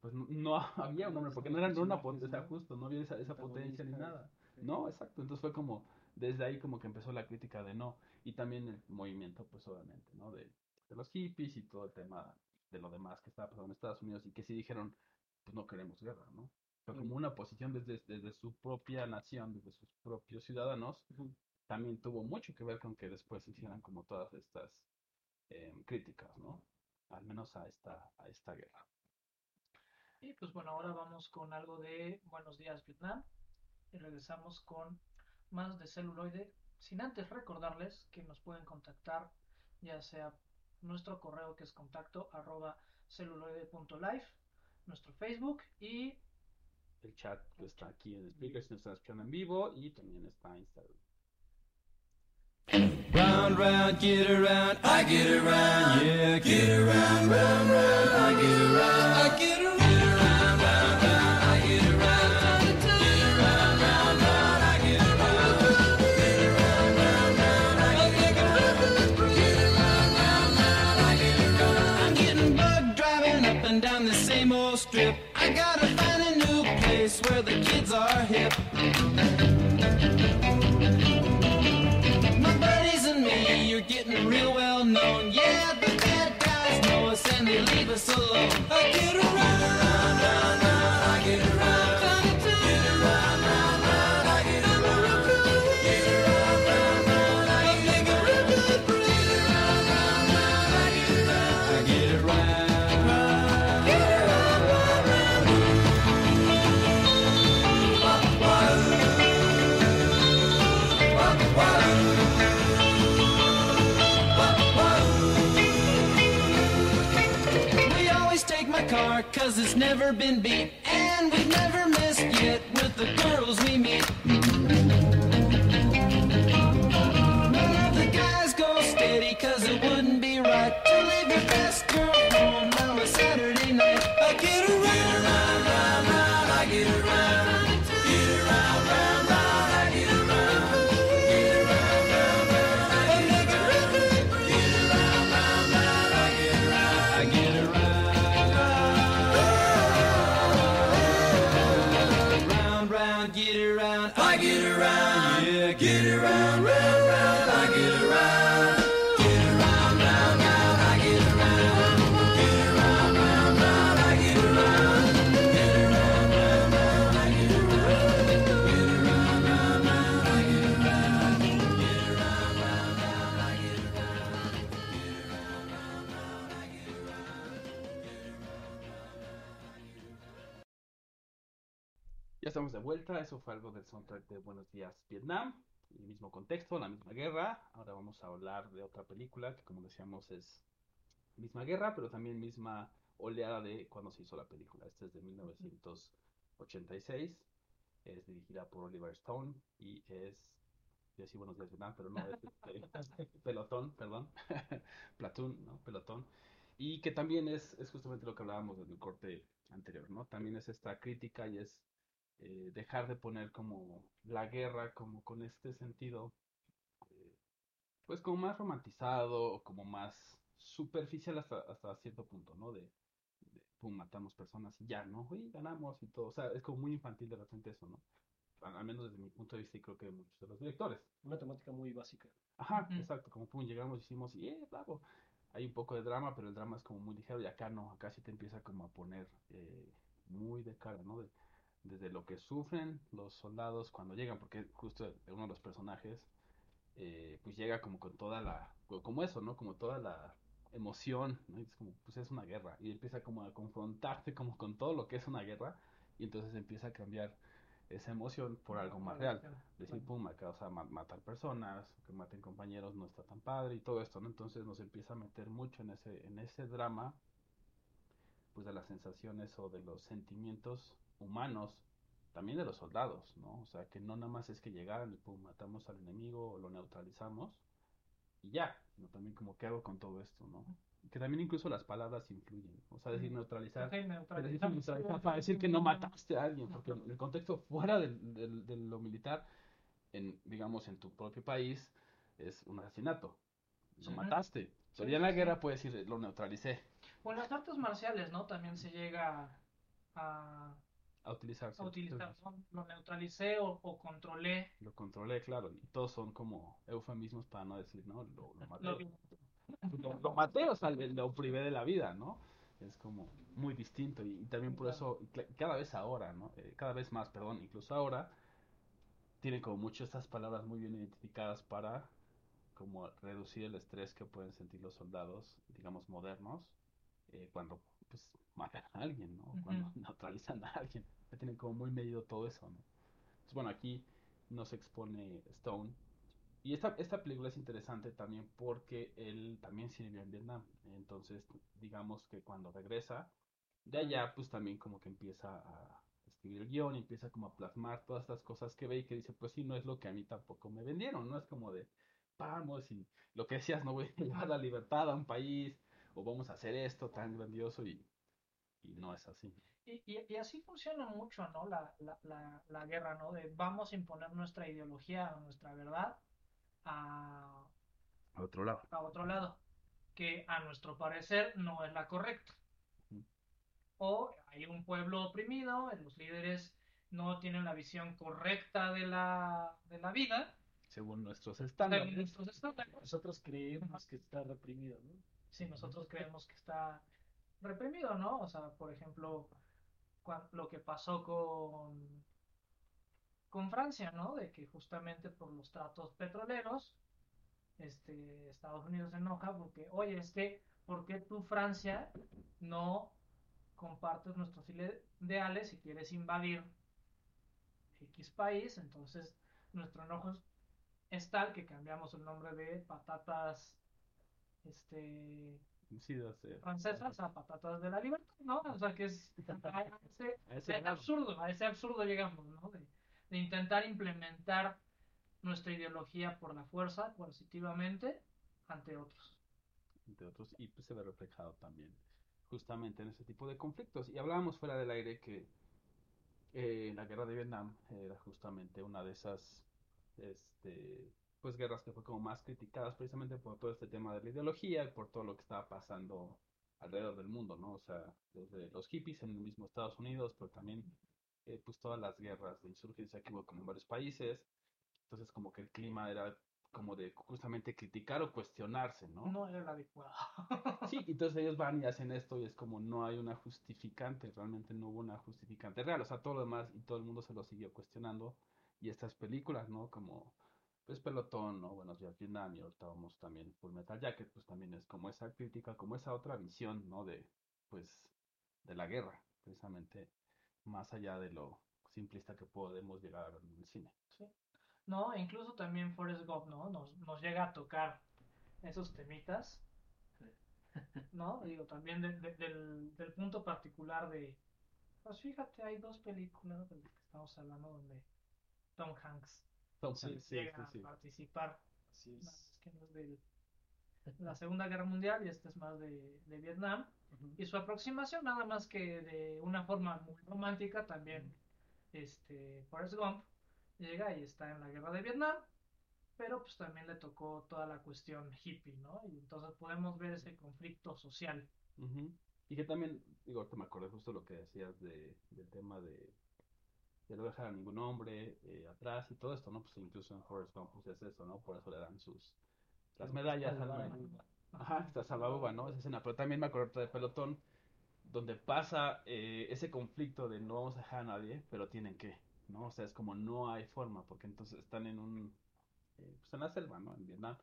pues no, no había un hombre, porque no era una potencia, ¿no? justo, no había esa, esa potencia ni nada. No, exacto, entonces fue como, desde ahí como que empezó la crítica de no, y también el movimiento, pues obviamente, ¿no? De, de los hippies y todo el tema de lo demás que estaba pasando en Estados Unidos y que sí dijeron, pues no queremos guerra, ¿no? Fue como una posición desde, desde su propia nación, desde sus propios ciudadanos. También tuvo mucho que ver con que después hicieran como todas estas eh, críticas, ¿no? Al menos a esta, a esta guerra. Y pues bueno, ahora vamos con algo de Buenos Días Vietnam y regresamos con más de celuloide, sin antes recordarles que nos pueden contactar ya sea nuestro correo que es contacto arroba celuloide.life, nuestro Facebook y El chat que está aquí en Speakers, nos está escuchando en vivo y también está Instagram. Round, round, get around, I get around, yeah, get around, round, round, I get around, I get around, alone. I get around, never been beat And we've never missed yet with the girls we meet. None of the guys go steady cause it wouldn't be right To leave your best girl vuelta, eso fue algo del soundtrack de Buenos Días Vietnam, el mismo contexto, la misma guerra. Ahora vamos a hablar de otra película que como decíamos es misma guerra, pero también misma oleada de cuando se hizo la película. Esta es de 1986, es dirigida por Oliver Stone y es, yo decía Buenos Días Vietnam, pero no, es este, Pelotón, perdón, Platoon, ¿no? Pelotón. Y que también es, es justamente lo que hablábamos en el corte anterior, ¿no? También es esta crítica y es eh, dejar de poner como la guerra como con este sentido eh, pues como más romantizado o como más superficial hasta, hasta cierto punto, ¿no? De, de, pum, matamos personas y ya, ¿no? Y ganamos y todo, o sea, es como muy infantil de repente eso, ¿no? Al, al menos desde mi punto de vista y creo que de muchos de los directores. Una temática muy básica. Ajá, exacto, como pum, llegamos y hicimos, y eh, bravo. Hay un poco de drama, pero el drama es como muy ligero y acá no, acá sí te empieza como a poner eh, muy de cara, ¿no? De- desde lo que sufren los soldados cuando llegan, porque justo uno de los personajes, eh, pues llega como con toda la, co- como eso, ¿no? Como toda la emoción, ¿no? Y es como, pues es una guerra, y empieza como a confrontarse como con todo lo que es una guerra, y entonces empieza a cambiar esa emoción por algo más real decir, pum, acá, o sea, ma- matar personas, que maten compañeros no está tan padre y todo esto, ¿no? Entonces nos empieza a meter mucho en ese, en ese drama, pues de las sensaciones o de los sentimientos humanos, también de los soldados, ¿no? O sea, que no nada más es que llegaran y pum, matamos al enemigo o lo neutralizamos y ya, sino también como qué hago con todo esto, ¿no? Que también incluso las palabras influyen, o sea, decir neutralizar Ok, pero neutralizamos. decir neutralizar para decir que no mataste a alguien, porque el contexto fuera de lo militar, en, digamos, en tu propio país, es un asesinato. Lo Sí. mataste. Pero Sí, ya en la sí. guerra puedes decir, lo neutralicé, O en las artes marciales, ¿no? También se llega a, a utilizar. a utilizar. Lo neutralicé o, o controlé. Lo controlé, claro, y todos son como eufemismos para no decir, no, lo, lo maté. Lo- lo, maté, o sea, lo privé de la vida, ¿no? Es como muy distinto y, y también por eso, cada vez ahora, ¿no? Eh, cada vez más, perdón, incluso ahora, tienen como mucho estas palabras muy bien identificadas para como reducir el estrés que pueden sentir los soldados, digamos, modernos, eh, cuando pues matan a alguien, ¿no? Cuando neutralizan a alguien. Ya tienen como muy medido todo eso, ¿no? Entonces, bueno, aquí nos expone Stone y esta, esta película es interesante también porque él también sirvió en Vietnam. Entonces, digamos que cuando regresa de allá, pues también como que empieza a escribir el guion y empieza como a plasmar todas estas cosas que ve y que dice, pues sí, no es lo que a mí tampoco me vendieron, no es como de, vamos y lo que decías, no voy a llevar la libertad a un país o vamos a hacer esto tan grandioso y, y no es así. Y, y, y así funciona mucho, ¿no? La, la, la, la guerra, ¿no? De vamos a imponer nuestra ideología, nuestra verdad a, A otro lado. a otro lado, que a nuestro parecer no es la correcta. O hay un pueblo oprimido, los líderes no tienen la visión correcta de la, de la vida, Según nuestros según estándares. nuestros estándares. Nosotros creemos que está reprimido, ¿no? si nosotros creemos que está reprimido, ¿no? O sea, por ejemplo, lo que pasó con, con Francia, ¿no? De que justamente por los tratos petroleros, este, Estados Unidos se enoja porque, oye, es que, ¿por qué tú, Francia, no compartes nuestros ide- ideales si quieres invadir X país? Entonces, nuestro enojo es- es tal que cambiamos el nombre de patatas, este, Sí, de hacer- francesas a patatas de la libertad, ¿no? O sea que es a ese, A ese absurdo, a ese absurdo llegamos, ¿no? De, de intentar implementar nuestra ideología por la fuerza, coercitivamente, ante otros. entre otros, y pues se ve reflejado también justamente en ese tipo de conflictos. Y hablábamos fuera del aire que eh, la guerra de Vietnam era justamente una de esas este, pues guerras que fue como más criticadas precisamente por todo este tema de la ideología y por todo lo que estaba pasando alrededor del mundo, ¿no? O sea, desde los hippies en el mismo Estados Unidos, pero también eh, pues todas las guerras de insurgencia que hubo como en varios países. Entonces como que el clima era como de justamente criticar o cuestionarse, ¿no? No era el adecuado. Sí, entonces ellos van y hacen esto y es como no hay una justificante, realmente no hubo una justificante real, o sea, todo lo demás y todo el mundo se lo siguió cuestionando y estas películas, ¿no? Como pues Pelotón, ¿no? Buenos días Vietnam y ahorita vamos también Full Metal Jacket, pues también es como esa crítica, como esa otra visión, ¿no? De, pues, de la guerra, precisamente, más allá de lo simplista que podemos llegar en el cine. No, e incluso también Forrest Gump, ¿no? Nos, nos llega a tocar esos temitas, ¿no? Digo, también de- de- del, del punto particular de, pues fíjate, hay dos películas de las que estamos hablando donde Tom Hanks sí, llega sí, a participar, Así es. que no de la Segunda Guerra Mundial y este es más de, de Vietnam, y su aproximación nada más que de una forma muy romántica también, este, Forrest Gump llega y está en la guerra de Vietnam, pero pues también le tocó toda la cuestión hippie, ¿no? Y entonces podemos ver ese conflicto social. Ujú. Y que también, digo, ahorita me acordé justo lo que decías de, del tema de, de no dejar a ningún hombre eh, atrás y todo esto, ¿no? Pues incluso en Forrest Gump pues es eso, ¿no? Por eso le dan sus las medallas al Salva. Ajá, está salvabuba, ¿no? Esa escena. Pero también me acuerdo de Pelotón, donde pasa eh, ese conflicto de no vamos a dejar a nadie, pero tienen que, ¿no? O sea, es como no hay forma, porque entonces están en un, eh, pues en la selva, ¿no? En Vietnam,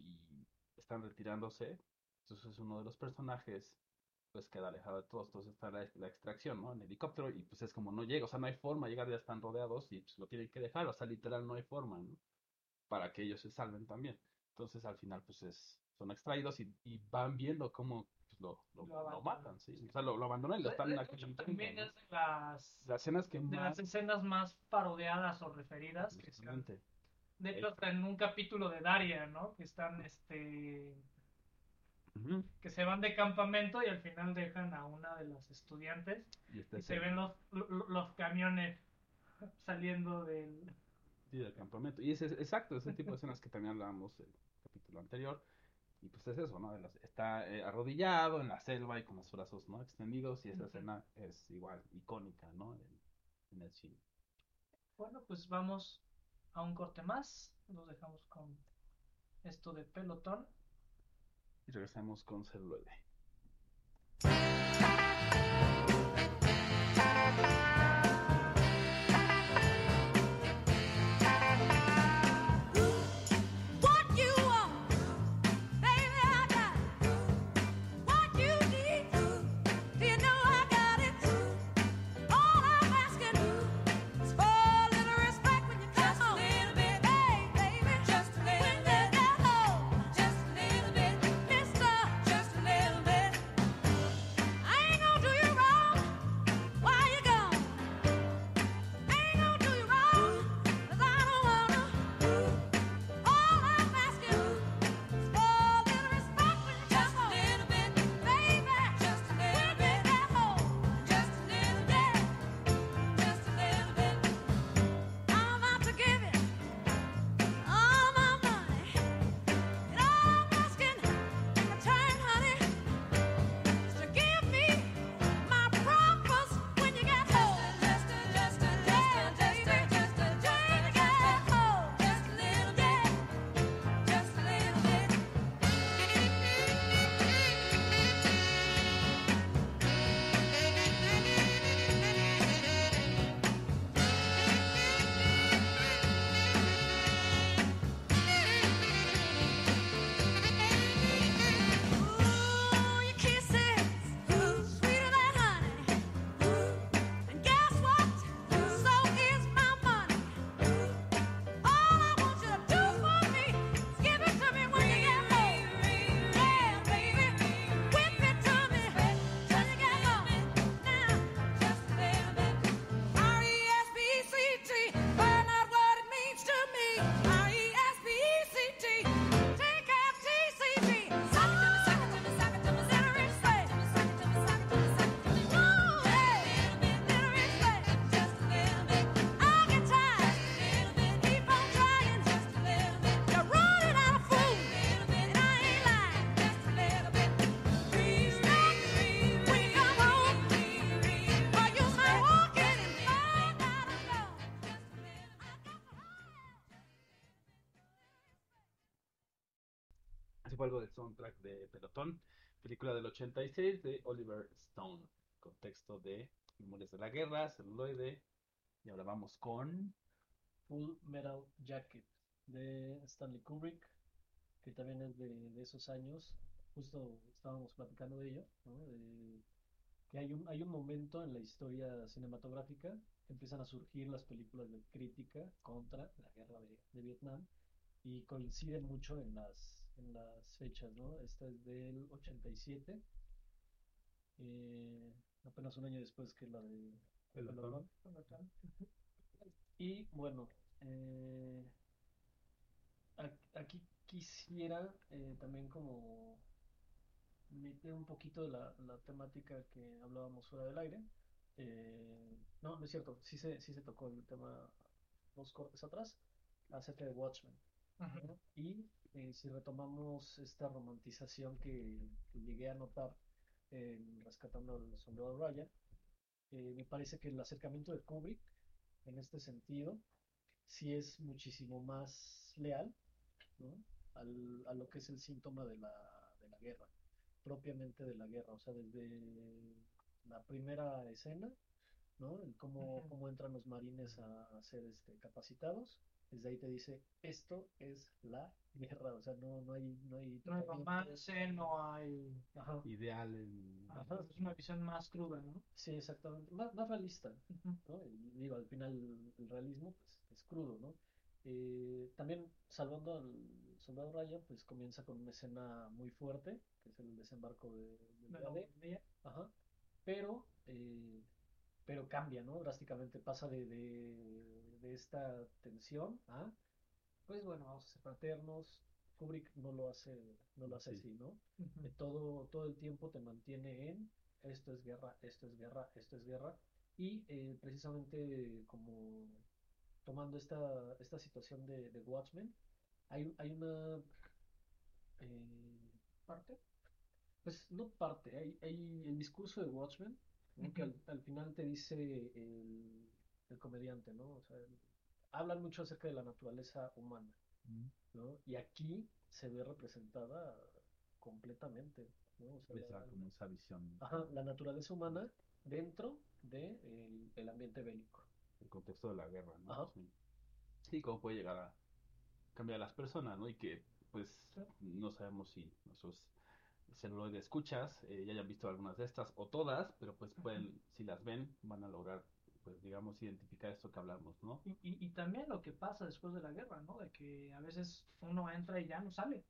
y están retirándose. Entonces uno de los personajes, pues queda alejado de todos, entonces está la, la extracción, ¿no? En helicóptero, y pues es como no llega, o sea, no hay forma, llegar ya están rodeados y pues lo tienen que dejar, o sea, literal no hay forma, ¿no? Para que ellos se salven también. Entonces al final pues es, son extraídos y, y van viendo cómo pues, lo, lo, Lo lo abandonan. matan, ¿sí? O sea, lo, abandonan y lo están De- de también es de las, Las escenas que de las más... escenas más parodiadas o referidas que. De hecho, hasta en un capítulo de Daria, ¿no? Que están, este, Que se van de campamento y al final dejan a una de las estudiantes Y se ven los, lo- los camiones saliendo del... sí, del campamento. Y es, es- exacto, ese tipo de escenas que también hablábamos el capítulo anterior. Y pues es eso, ¿no? Está eh, arrodillado en la selva y con los brazos, ¿no? Extendidos. Y esa Ujú. escena es igual, icónica, ¿no? En, en el cine. Bueno, pues vamos a un corte más. Nos dejamos con esto de pelotón. Y regresamos con celuloide. Película del 86 de Oliver Stone, contexto de Memorias de la Guerra, celuloide, y ahora vamos con... Full Metal Jacket de Stanley Kubrick, que también es de, de esos años. Justo estábamos platicando de ello, ¿no? De que hay un, hay un momento en la historia cinematográfica que empiezan a surgir las películas de crítica contra la guerra de, de Vietnam y coinciden mucho en las, en las fechas, ¿no? Esta es del 87, eh, apenas un año después que la de. Ladrón. Y bueno, eh, aquí quisiera eh, también como meter un poquito de la, la temática que hablábamos fuera del aire. Eh, no, no es cierto, sí se, sí se tocó el tema dos cortes atrás acerca de Watchmen. Y eh, si retomamos esta romantización que, que llegué a notar en Rescatando al Soldado Ryan, eh, me parece que el acercamiento de Kubrick en este sentido sí es muchísimo más leal ¿no? al- a lo que es el síntoma de la, de la guerra, propiamente de la guerra, o sea, desde la primera escena, ¿no? El cómo entran los marines a, a ser este, capacitados, desde ahí te dice, esto es la guerra, o sea, no, no hay, no hay No hay romance, no hay... Ajá, Ideal en... Ajá, es una visión más cruda, ¿no? sí, exactamente, más, más realista, Ujú. ¿no? Y digo, al final el realismo pues, es crudo, ¿no? Eh, también salvando al soldado Ryan, pues comienza con una escena muy fuerte, que es el desembarco de, de De ajá, pero, eh, pero cambia, ¿no? Drásticamente pasa de, de, de esta tensión a, pues bueno, vamos a ser fraternos. Kubrick no lo hace, no lo hace Sí. así, ¿no? Que todo, todo el tiempo te mantiene en esto es guerra, esto es guerra, esto es guerra. Y eh, precisamente como tomando esta, esta situación de, de Watchmen, hay, hay una eh, parte, pues no parte, hay, hay el discurso de Watchmen, que al, al final te dice el, el comediante, ¿no? O sea, hablan mucho acerca de la naturaleza humana. ¿no? Y aquí se ve representada completamente, ¿no? O sea, la- como esa visión, ajá, la naturaleza humana dentro del de el ambiente bélico. el contexto de la guerra, ¿no? Ajá. Sí. Sí, cómo puede llegar a cambiar a las personas, ¿no? Y que, pues, no sabemos si nuestros celuloides escuchas eh, ya hayan visto algunas de estas o todas, pero pues pueden, si las ven, van a lograr, pues, digamos, identificar esto que hablamos, ¿no? Y, y, y también lo que pasa después de la guerra, ¿no? De que a veces uno entra y ya no sale.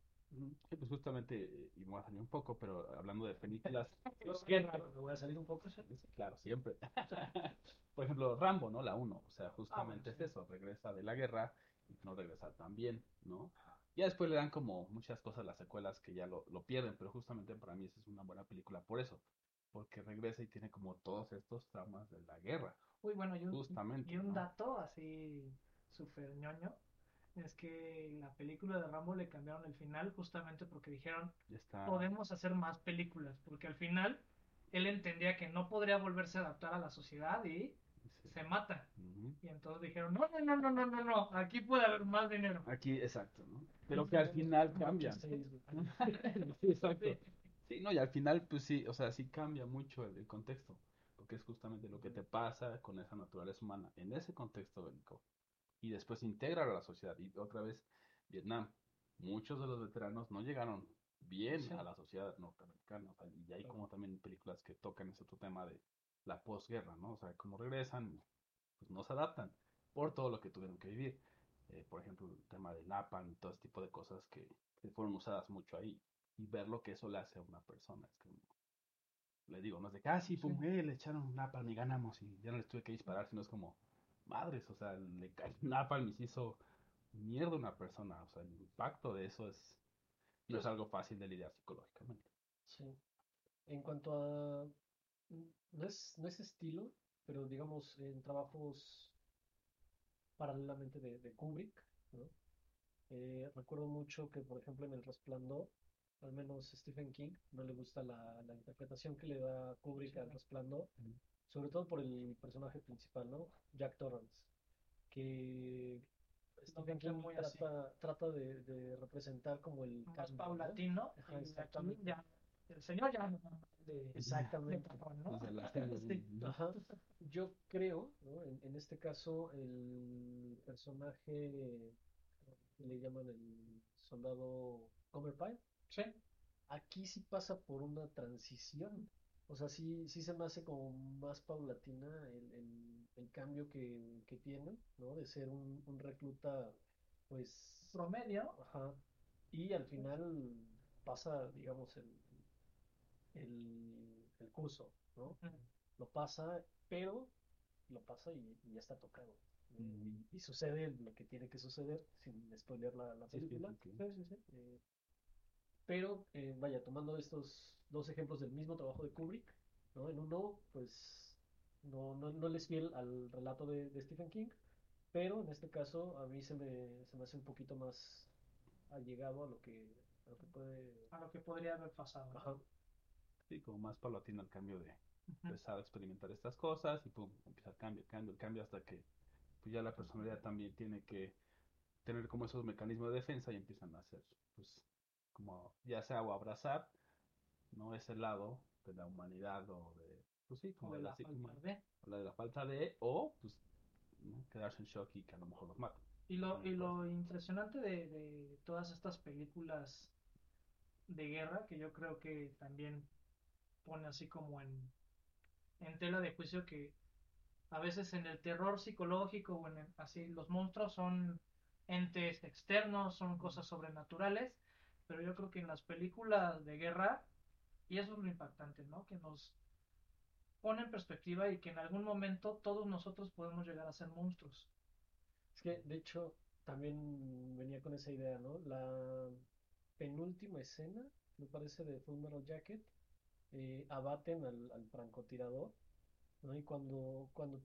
Sí, pues justamente, eh, y me voy a salir un poco, pero hablando de películas, Es guerra. Me voy a salir un poco. ¿sí? Sí, claro, siempre. Por ejemplo, Rambo, ¿no? La 1, o sea, justamente Ah, bueno, es eso, regresa de la guerra y no regresa tan bien, ¿no? Ya después le dan como muchas cosas las secuelas que ya lo, lo pierden, pero justamente para mí esa es una buena película por eso, porque regresa y tiene como todos estos traumas de la guerra, Uy, bueno, y un, justamente, y un ¿no? dato así súper ñoño es que la película de Rambo le cambiaron el final justamente porque dijeron está. podemos hacer más películas, porque al final él entendía que no podría volverse a adaptar a la sociedad y. se mata. Y entonces dijeron, no, no, no, no, no, no, no, aquí puede haber más dinero. Aquí, exacto, ¿no? Pero que al final cambian. Sí, exacto. Sí. Sí, no, y al final, pues sí, o sea, sí cambia mucho el, el contexto, porque es justamente lo que te pasa con esa naturaleza humana en ese contexto bélico. Y después integra a la sociedad. Y otra vez, Vietnam, muchos de los veteranos no llegaron bien Sí. a la sociedad norteamericana. o sea, y hay como también películas que tocan ese otro tema de la posguerra, ¿no? O sea, cómo regresan, pues no se adaptan por todo lo que tuvieron que vivir. Eh, por ejemplo, el tema del Napalm y todo ese tipo de cosas que, que fueron usadas mucho ahí y ver lo que eso le hace a una persona. Es como, le digo, no es de que, ah, sí, pum, eh, le echaron un napalm y ganamos y ya no les tuve que disparar, sino es como, madres, o sea, le cae un napalm y se hizo mierda a una persona. O sea, el impacto de eso es, no es algo fácil de lidiar psicológicamente. Sí. En cuanto a... No es, no es estilo, pero digamos en trabajos paralelamente de, de Kubrick, ¿no? Eh, recuerdo mucho que, por ejemplo, en El Resplandor, al menos Stephen King, no le gusta la, la interpretación que le da Kubrick al Resplandor, sobre todo por el personaje principal, ¿no? Jack Torrance, que Stephen King muy trata, trata de, de representar como el Más paulatino. Ajá, el señor ya de, Exactamente. Yo creo, ¿no? En, en este caso, el personaje que le llaman el soldado Comer Pie, Sí. aquí sí pasa por una transición, O sea, sí, sí se me hace como más paulatina el, el- el cambio que, que tiene, ¿no? De ser un, un recluta, pues, Promedio. ajá, y al final pasa, digamos, el, el, el curso, ¿no? Lo pasa, pero lo pasa y, y ya está tocado. Y, y sucede lo que tiene que suceder, sin spoilear la, la película. sí, sí. Sí, sí, sí. Eh, pero, eh, vaya, tomando estos dos ejemplos del mismo trabajo de Kubrick, ¿no? En uno, pues, no, no, no le es fiel al relato de, de Stephen King, pero en este caso a mí se me, se me hace un poquito más allegado a lo que, a lo que puede... A lo que podría haber pasado. ¿no? Ajá. Sí, como más paulatino el cambio de empezar a experimentar estas cosas y pum, empieza el cambio, el cambio, el cambio hasta que pues ya la personalidad también tiene que tener como esos mecanismos de defensa y empiezan a hacer, pues, como ya sea o abrazar, ¿no? Ese lado de la humanidad o de, pues sí, como de de la la, falta de. o la de la falta de, o pues, ¿no? quedarse en shock y que a lo mejor los mata. Y lo, y lo impresionante de, de todas estas películas de guerra, que yo creo que también pone así como en, en tela de juicio que a veces en el terror psicológico o en el- así los monstruos son entes externos, son cosas sobrenaturales, pero yo creo que en las películas de guerra, y eso es lo impactante, ¿no? Que nos pone en perspectiva y que en algún momento todos nosotros podemos llegar a ser monstruos. Es que, de hecho, también venía con esa idea, ¿no? La penúltima escena, me parece, de Full Metal Jacket, eh, abaten al, al francotirador, ¿no? Y cuando, cuando,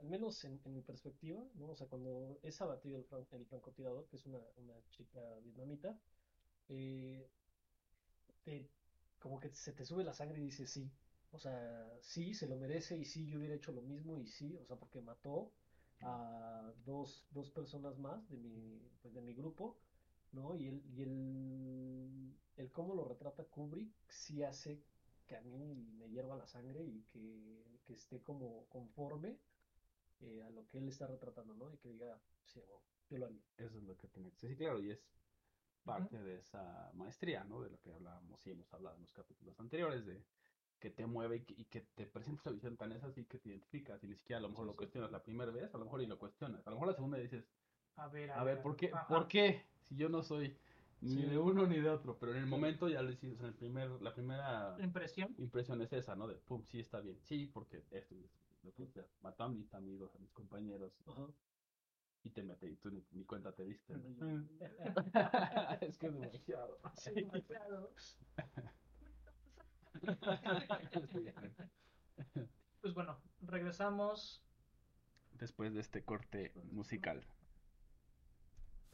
al menos en, en mi perspectiva, ¿no? O sea, cuando es abatido el, fran- el francotirador, que es una, una chica vietnamita, eh, te- como que se te sube la sangre y dices, sí, o sea, sí, se lo merece y sí, yo hubiera hecho lo mismo y sí, o sea, porque mató a dos, dos personas más de mi, pues, de mi grupo, ¿no? Y el, y el, el cómo lo retrata Kubrick sí hace que a mí me hierva la sangre y que, que esté como conforme eh, a lo que él está retratando, ¿no? Y que diga, sí, bueno, yo lo haría. Eso es lo que tiene que ser. Sí, claro, y es parte de esa maestría, ¿no? De lo que hablábamos y hemos hablado en los capítulos anteriores, de que te mueve y que, y que te presenta una visión tan es así que te identificas y ni siquiera a lo mejor lo cuestionas la primera vez, a lo mejor y lo cuestionas. A lo mejor la segunda dices, A ver, a ver, ¿por qué? Ajá. ¿Por qué? Si yo no soy ni Sí. de uno ni de otro, pero en el momento ya lo hiciste, en el primer, la primera Impresión. impresión es esa, ¿no? De, pum, sí está bien, sí, porque esto esto, lo que sea. mató a mis amigos, a mis compañeros, Ajá. y te mete, y tú ni, ni cuenta te diste. ¿no? Mm. es que es demasiado. Sí, Demasiado. Pues bueno, regresamos. Después de este corte musical.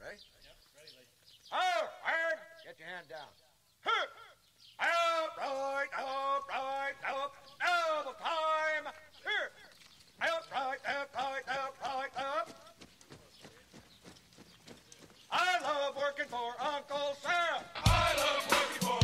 Ready? All right, get your hand down. Huh. Out, right, out, right, out, double time. Here. Out, right, out, right, out, right, up. I love working for Uncle Sam. I love working for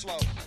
slow.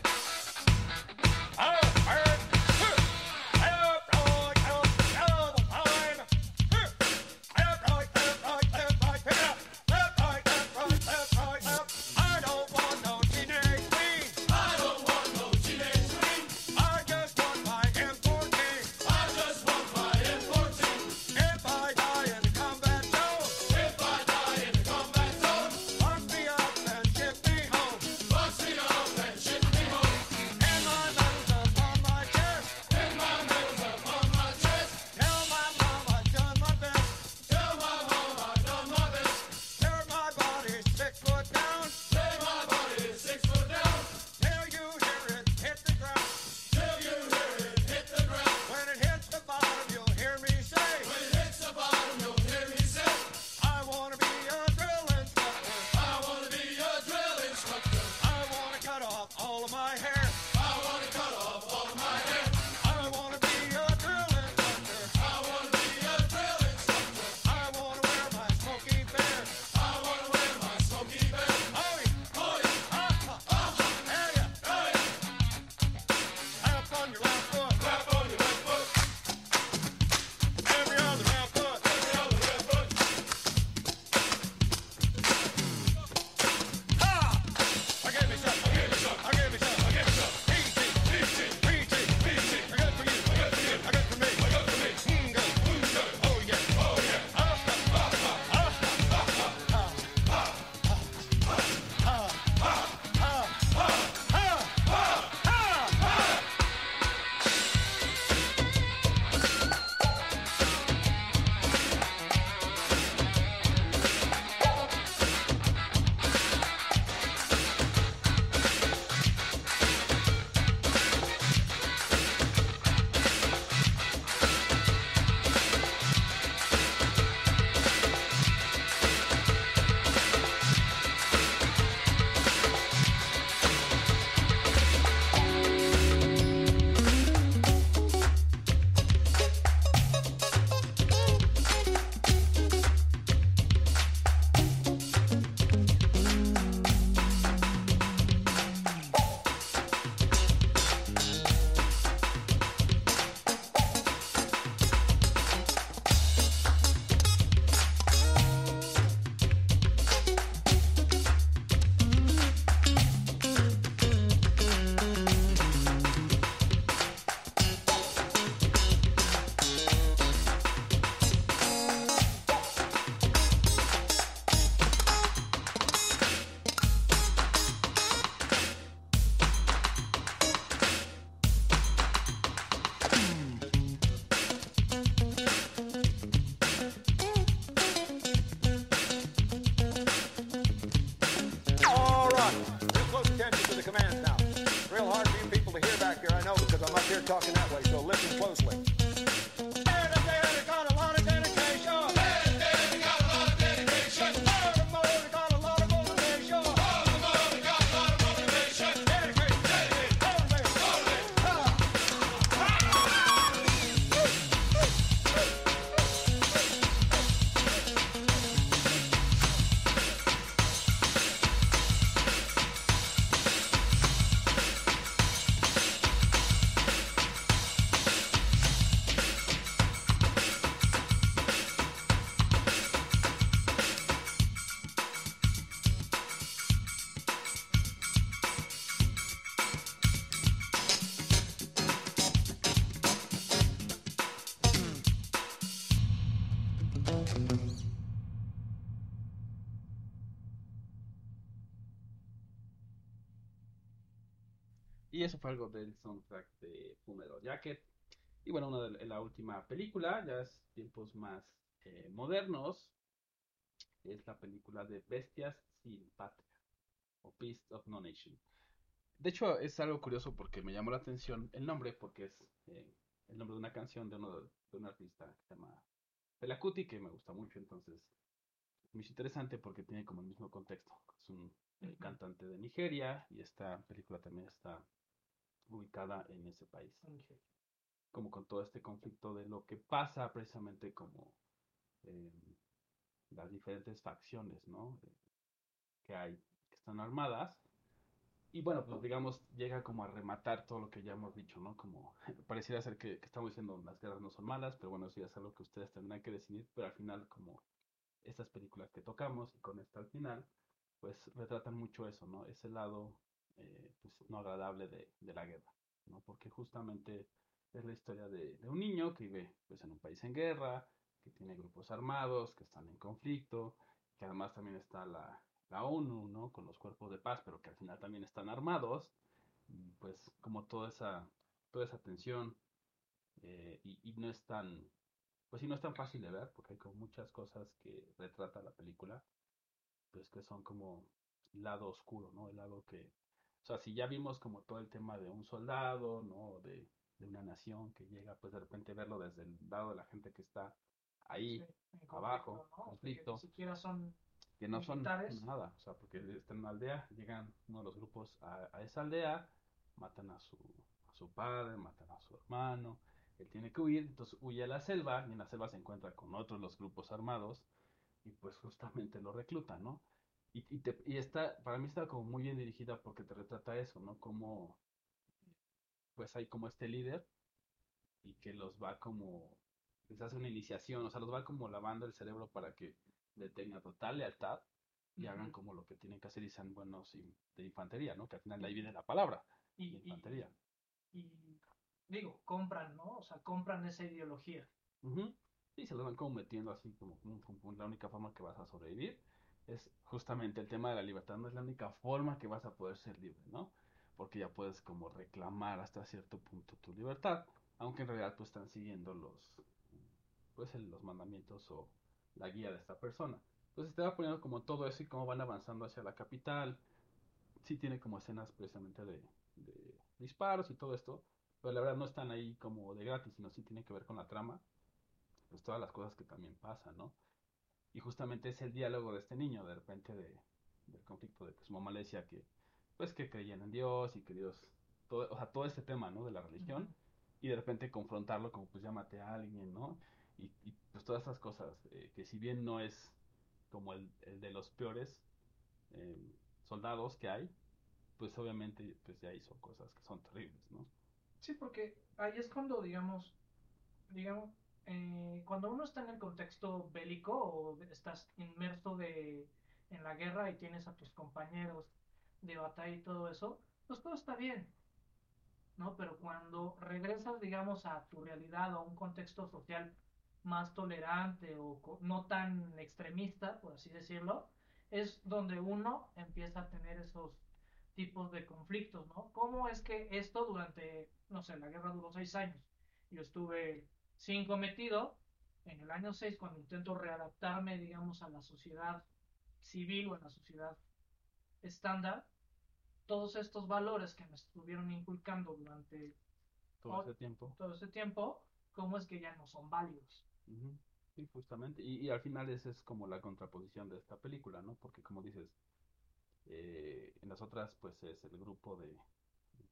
Y eso fue algo del soundtrack de Fumeral Jacket. Y bueno, una de la última película, ya es tiempos más eh, modernos, es la película de Bestias sin Patria, o Beast of No Nation. De hecho, es algo curioso porque me llamó la atención el nombre, porque es eh, el nombre de una canción de, uno, de un artista que se llama Fela Kuti, que me gusta mucho, entonces me hizo interesante porque tiene como el mismo contexto. Es un eh, cantante de Nigeria y esta película también está ubicada en ese país como con todo este conflicto de lo que pasa precisamente como eh, las diferentes facciones, ¿no? Eh, que hay, que están armadas. Y bueno, pues digamos, llega como a rematar todo lo que ya hemos dicho, ¿no? Como pareciera ser que, que estamos diciendo las guerras no son malas, pero bueno, eso ya es algo que ustedes tendrán que decidir, pero al final como estas películas que tocamos y con esta al final, pues retratan mucho eso, ¿no? Ese lado eh, pues, no agradable de, la guerra, ¿no? Porque justamente es la historia de, un niño que vive pues, en un país en guerra, que tiene grupos armados, que están en conflicto, que además también está la, la ONU, ¿no? Con los cuerpos de paz, pero que al final también están armados, pues como toda esa, toda esa tensión, eh, y, y no es tan, pues sí, no es tan fácil de ver, porque hay como muchas cosas que retrata la película, pues que son como lado oscuro, ¿no? El lado que, o sea, si ya vimos como todo el tema de un soldado, ¿no? De, de una nación que llega, pues de repente verlo desde el lado de la gente que está ahí, Sí, abajo, conflicto, ¿no? Conflicto. Ni siquiera son que no son militares. nada, o sea, porque están en una aldea, llegan uno de los grupos a, a esa aldea, matan a su, a su padre, matan a su hermano, él tiene que huir, entonces huye a la selva, y en la selva se encuentra con otros los grupos armados, y pues justamente lo reclutan, ¿no? Y, y, te- y está, para mí está como muy bien dirigida porque te retrata eso, ¿no? Como, pues hay como este líder, y que los va como, les hace una iniciación, o sea, los va como lavando el cerebro para que le tengan total lealtad y hagan como lo que tienen que hacer y sean buenos de infantería, ¿no? Que al final de ahí viene la palabra, y, infantería. y, digo, compran, ¿no? O sea, compran esa ideología. Y se lo van como metiendo así como, como- como la única forma que vas a sobrevivir es justamente el tema de la libertad, no es la única forma que vas a poder ser libre, ¿no? Porque ya puedes como reclamar hasta cierto punto tu libertad, aunque en realidad pues están siguiendo los pues los mandamientos o la guía de esta persona. Entonces te va poniendo como todo eso y cómo van avanzando hacia la capital. Sí tiene como escenas precisamente de, de disparos y todo esto, pero la verdad no están ahí como de gratis, sino sí tiene que ver con la trama, pues todas las cosas que también pasan, ¿no? Y justamente es el diálogo de este niño, de repente de, del conflicto de que su mamá le decía que, pues que creían en Dios y que Dios, todo, o sea, todo este tema, ¿no? De la religión, y de repente confrontarlo como pues maté a alguien, ¿no? Y, y, pues todas esas cosas, eh, que si bien no es como el, el de los peores eh, soldados que hay, pues obviamente pues ya hizo cosas que son terribles, ¿no? Sí, porque ahí es cuando, digamos, digamos, eh, cuando uno está en el contexto bélico o estás inmerso de, en la guerra y tienes a tus compañeros de batalla y todo eso, pues todo está bien, ¿no? Pero cuando regresas, digamos, a tu realidad o a un contexto social más tolerante o no tan extremista, por así decirlo, es donde uno empieza a tener esos tipos de conflictos, ¿no? ¿Cómo es que esto durante, no sé, la guerra duró seis años? Yo estuve cinco metido, en el año seis cuando intento readaptarme, digamos, a la sociedad civil o a la sociedad estándar, todos estos valores que me estuvieron inculcando durante Todo ese tiempo. todo ese tiempo, cómo es que ya no son válidos. Sí, justamente. Y, y al final esa es como la contraposición de esta película, ¿no? Porque como dices, eh, en las otras pues es el grupo de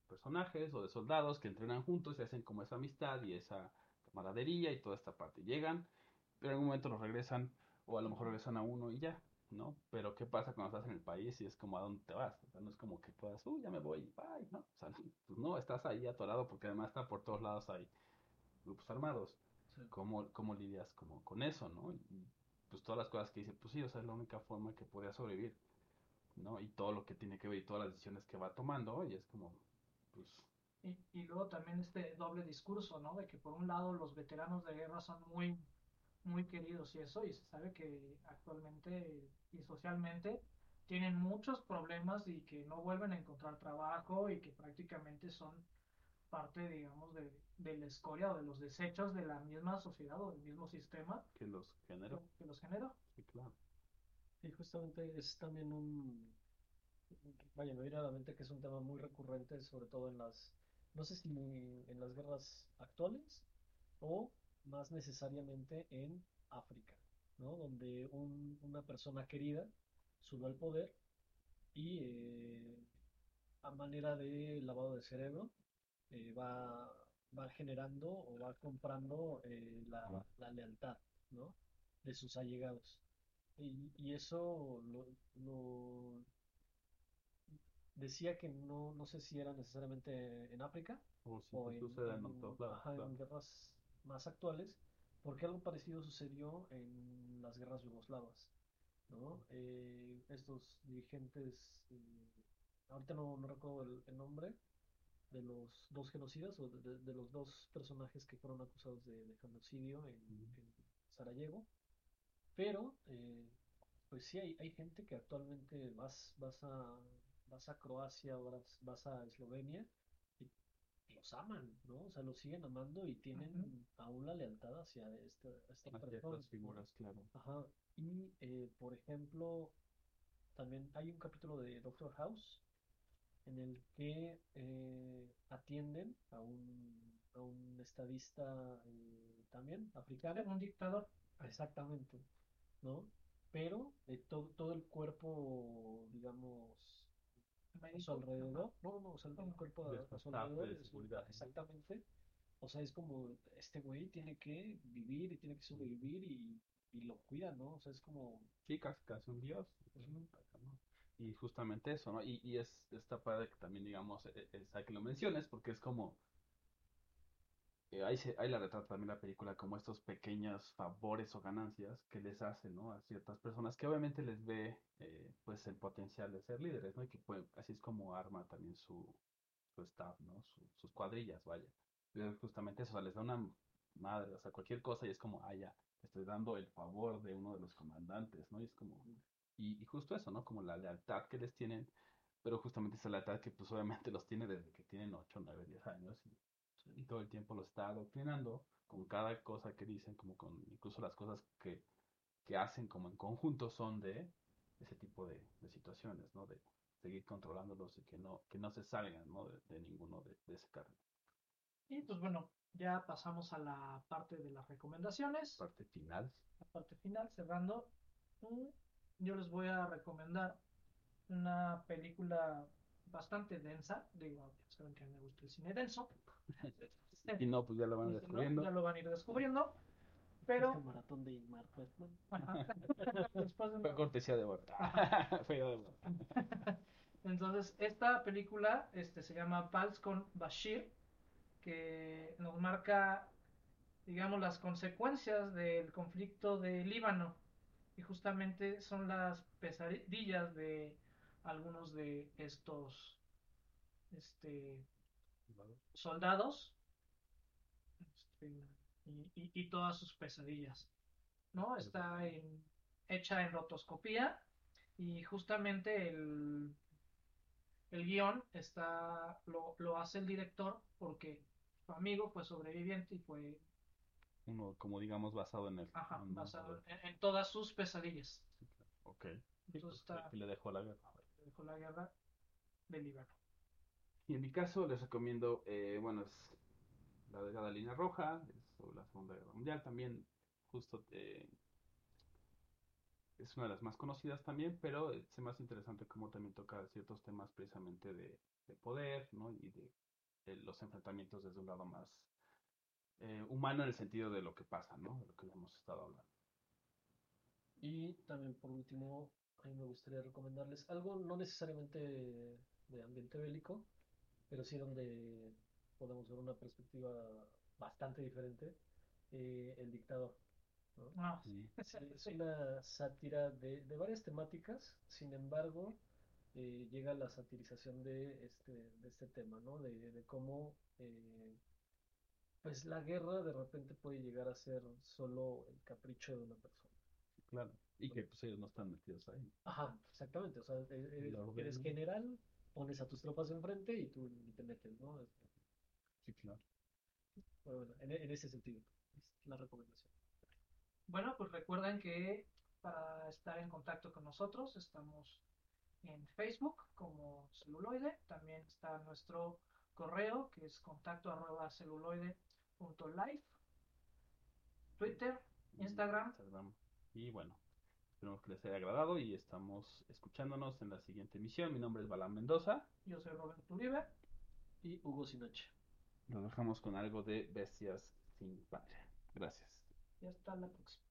personajes o de soldados que entrenan juntos y hacen como esa amistad y esa camaradería y toda esta parte. Llegan, pero en algún momento los regresan o a lo mejor regresan a uno y ya, ¿no? Pero ¿qué pasa cuando estás en el país y es como a dónde te vas? O sea, no es como que puedas, uy, ya me voy, bye, ¿no? O sea, pues no, estás ahí atorado porque además está por todos lados hay grupos armados Sí. cómo, cómo lidias como con eso, ¿no? Y pues todas las cosas que dice, pues sí, o sea, es la única forma que podría sobrevivir, ¿no? Y todo lo que tiene que ver y todas las decisiones que va tomando, y es como, pues, Y, y luego también este doble discurso, ¿no? De que por un lado los veteranos de guerra son muy, muy queridos y eso, y se sabe que actualmente y socialmente tienen muchos problemas y que no vuelven a encontrar trabajo y que prácticamente son parte, digamos, de, de la escoria o de los desechos de la misma sociedad o del mismo sistema que los generó, que los generó. sí, claro. Y justamente es también un, vaya, me viene a la mente que es un tema muy recurrente, sobre todo en las, no sé si en las guerras actuales o más necesariamente en África, ¿no? Donde un- una persona querida sube al poder y eh, a manera de lavado de cerebro eh, va, va generando o va comprando eh, la, la lealtad, ¿no? de sus allegados. Y, y eso lo, lo- decía que no, no sé si era necesariamente en África O si o en, guerras más actuales, porque algo parecido sucedió en las guerras yugoslavas, ¿no? Eh, estos dirigentes, eh, ahorita no, no recuerdo el, el nombre, de los dos genocidas o de, de- de los dos personajes que fueron acusados de, de genocidio en, en Sarajevo, pero eh, pues sí hay, hay gente que actualmente vas, vas a vas a Croacia o vas, vas a Eslovenia y los aman, ¿no? O sea, los siguen amando y tienen aún la lealtad hacia esta, esta persona, figuras, claro. Ajá. Y, eh, por ejemplo, también hay un capítulo de Doctor House en el que eh, atienden a un, a un estadista eh, también africano. Un dictador. Exactamente, ¿no? Pero eh, to- todo el cuerpo, digamos, su alrededor, no, no, o sea, Ujú. cuerpo a, De a su staff de alrededor, es un- seguridad, exactamente. O sea, es como, este güey tiene que vivir y tiene que sobrevivir y, y lo cuida, ¿no? O sea, es como, Sí, casi, casi un dios. Y justamente eso, ¿no? Y, y es esta padre que también, digamos, e- e- es, hay que lo menciones, porque es como, eh, ahí, se, ahí la retrata también la película como estos pequeños favores o ganancias que les hace, ¿no? A ciertas personas que obviamente les ve, eh, pues, el potencial de ser líderes, ¿no? Y que pueden- así es como arma también su, su staff, ¿no? Su- sus cuadrillas, vaya. Justamente eso, o sea, les da una madre, o sea, cualquier cosa y es como, ah, ya, estoy dando el favor de uno de los comandantes, ¿no? Y es como, y, y justo eso, ¿no? Como la lealtad que les tienen, pero justamente esa lealtad que pues obviamente los tiene desde que tienen 8, 9, 10 años y, y todo el tiempo los está adoctrinando con cada cosa que dicen, como con incluso las cosas que, que hacen como en conjunto son de ese tipo de, de situaciones, ¿no? De seguir controlándolos y que no, que no se salgan, ¿no? De, de ninguno de, de ese cargo. Y pues bueno, ya pasamos a la parte de las recomendaciones. Parte final. la parte final, cerrando, mm, yo les voy a recomendar una película bastante densa. Digo, ya saben que a mí me gusta el cine denso. Y no, pues ya lo van no, descubriendo. ya lo van a ir descubriendo. este Pero maratón de ajá, después de Fue cortesía de Bart. Fue de. Entonces, esta película este, se llama Pals con Bashir, que nos marca, digamos, las consecuencias del conflicto de Líbano. Y justamente son las pesadillas de algunos de estos este, soldados este, y, y- y todas sus pesadillas. ¿no? Está en- hecha en rotoscopía y justamente el, el guion está, lo, lo hace el director porque su amigo fue sobreviviente y fue Uno, como digamos, basado en el. ajá, en- basado en, en todas sus pesadillas. Ok. Entonces pues, está, le dejó la guerra. Dejó la guerra. Believer. Y en mi caso les recomiendo, eh, bueno, es la delgada línea roja, es sobre la Segunda Guerra Mundial también, justo eh, es una de las más conocidas también, pero es más interesante cómo también toca ciertos temas precisamente de, de poder, ¿no? Y de, de los enfrentamientos desde un lado más eh, humano en el sentido de lo que pasa, ¿no? De lo que hemos estado hablando. Y también por último, a mí me gustaría recomendarles algo no necesariamente de ambiente bélico, pero sí donde podemos ver una perspectiva bastante diferente, eh, El Dictador. ¿no? Ah, Sí. Sí, es una sátira de, de varias temáticas, sin embargo, eh, llega la satirización de este, de este tema, ¿no? De, de cómo eh, pues la guerra de repente puede llegar a ser solo el capricho de una persona. Claro. Y que pues ellos no están metidos ahí. Ajá, exactamente, o sea, e- eres, Lo eres general, pones a tus tropas enfrente y tú te metes, ¿no? Sí, claro. Bueno, bueno, en, en ese sentido, es la recomendación. Bueno, pues recuerden que para estar en contacto con nosotros estamos en Facebook como celuloide. También está nuestro correo que es contacto arroba celuloide.life. Twitter, Instagram. Instagram. Y bueno, esperemos que les haya agradado y estamos escuchándonos en la siguiente emisión. Mi nombre es Balán Mendoza. Yo soy Roberto Uribe. Y Hugo Sinoche. Nos dejamos con algo de Bestias sin Padre. Gracias. Y hasta la próxima.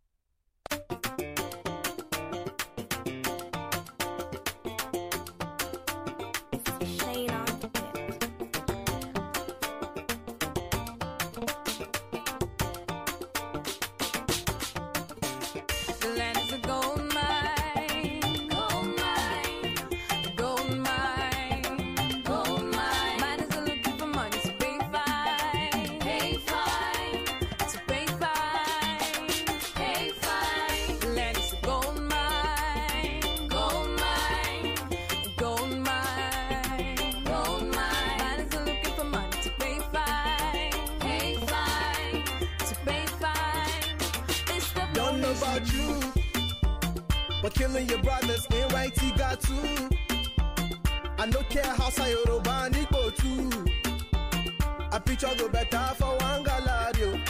But killing your brothers. He got to. I don't care how Yoruba and Igbo too. A picture go better for one galadio.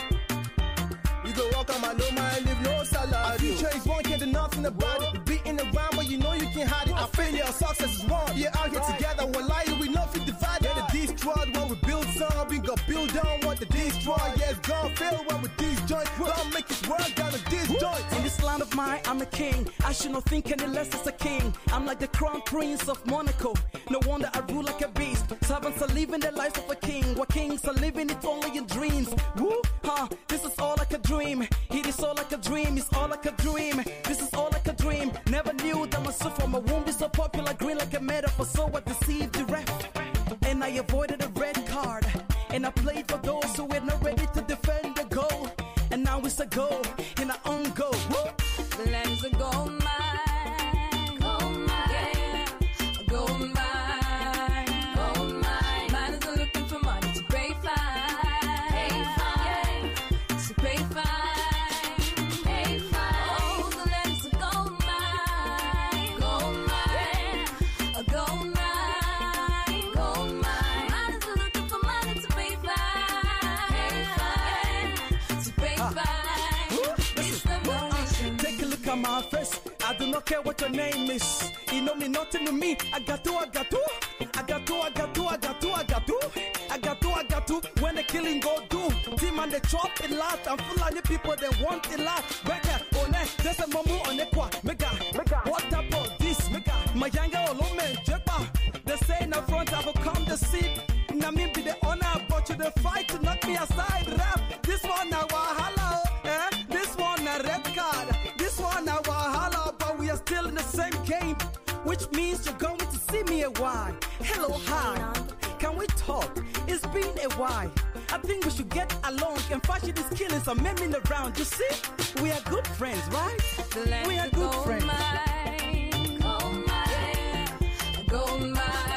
You go walk on my no mind, live no salary. A future is one, can't do nothing about it. Beating around, but you know you can't hide it. Our failure, our success is one. Yeah, out here together, one lie, we know fit divided. Yeah, the destroyed when we build some, we go build on what the destroy. Yeah, it's gone fail when we disjoint. Don't make it work down to disjoint. In this land of mine, I'm a king. I should not think any less as a king. I'm like the crown prince of Monaco. No wonder I rule like a beast. Servants are living the life of a king. While kings are living it only in dreams. Woo, huh? This is all like a dream. It is all like a dream. It's all like a dream. This is all like a dream. Never knew that my soul from my womb be so popular. Green like a metaphor. So I deceived the ref. And I avoided a red card. And I played for those who were not ready to defend the goal. And now it's a goal. And I own goal. Woo! The a gold mine, I do not care what your name is. You know me nothing to me. I got to, I got to. I got to, I got to, I got to, I got to. I got to, I got to. When the killing go do. Team and they chop it loud. And full of the people they want it loud. while. Hello, hi. Can we talk? It's been a while. I think we should get along and fashion is killing some men in the round. You see, we are good friends, right? Let we are good go friends. Mine, go mine, go mine.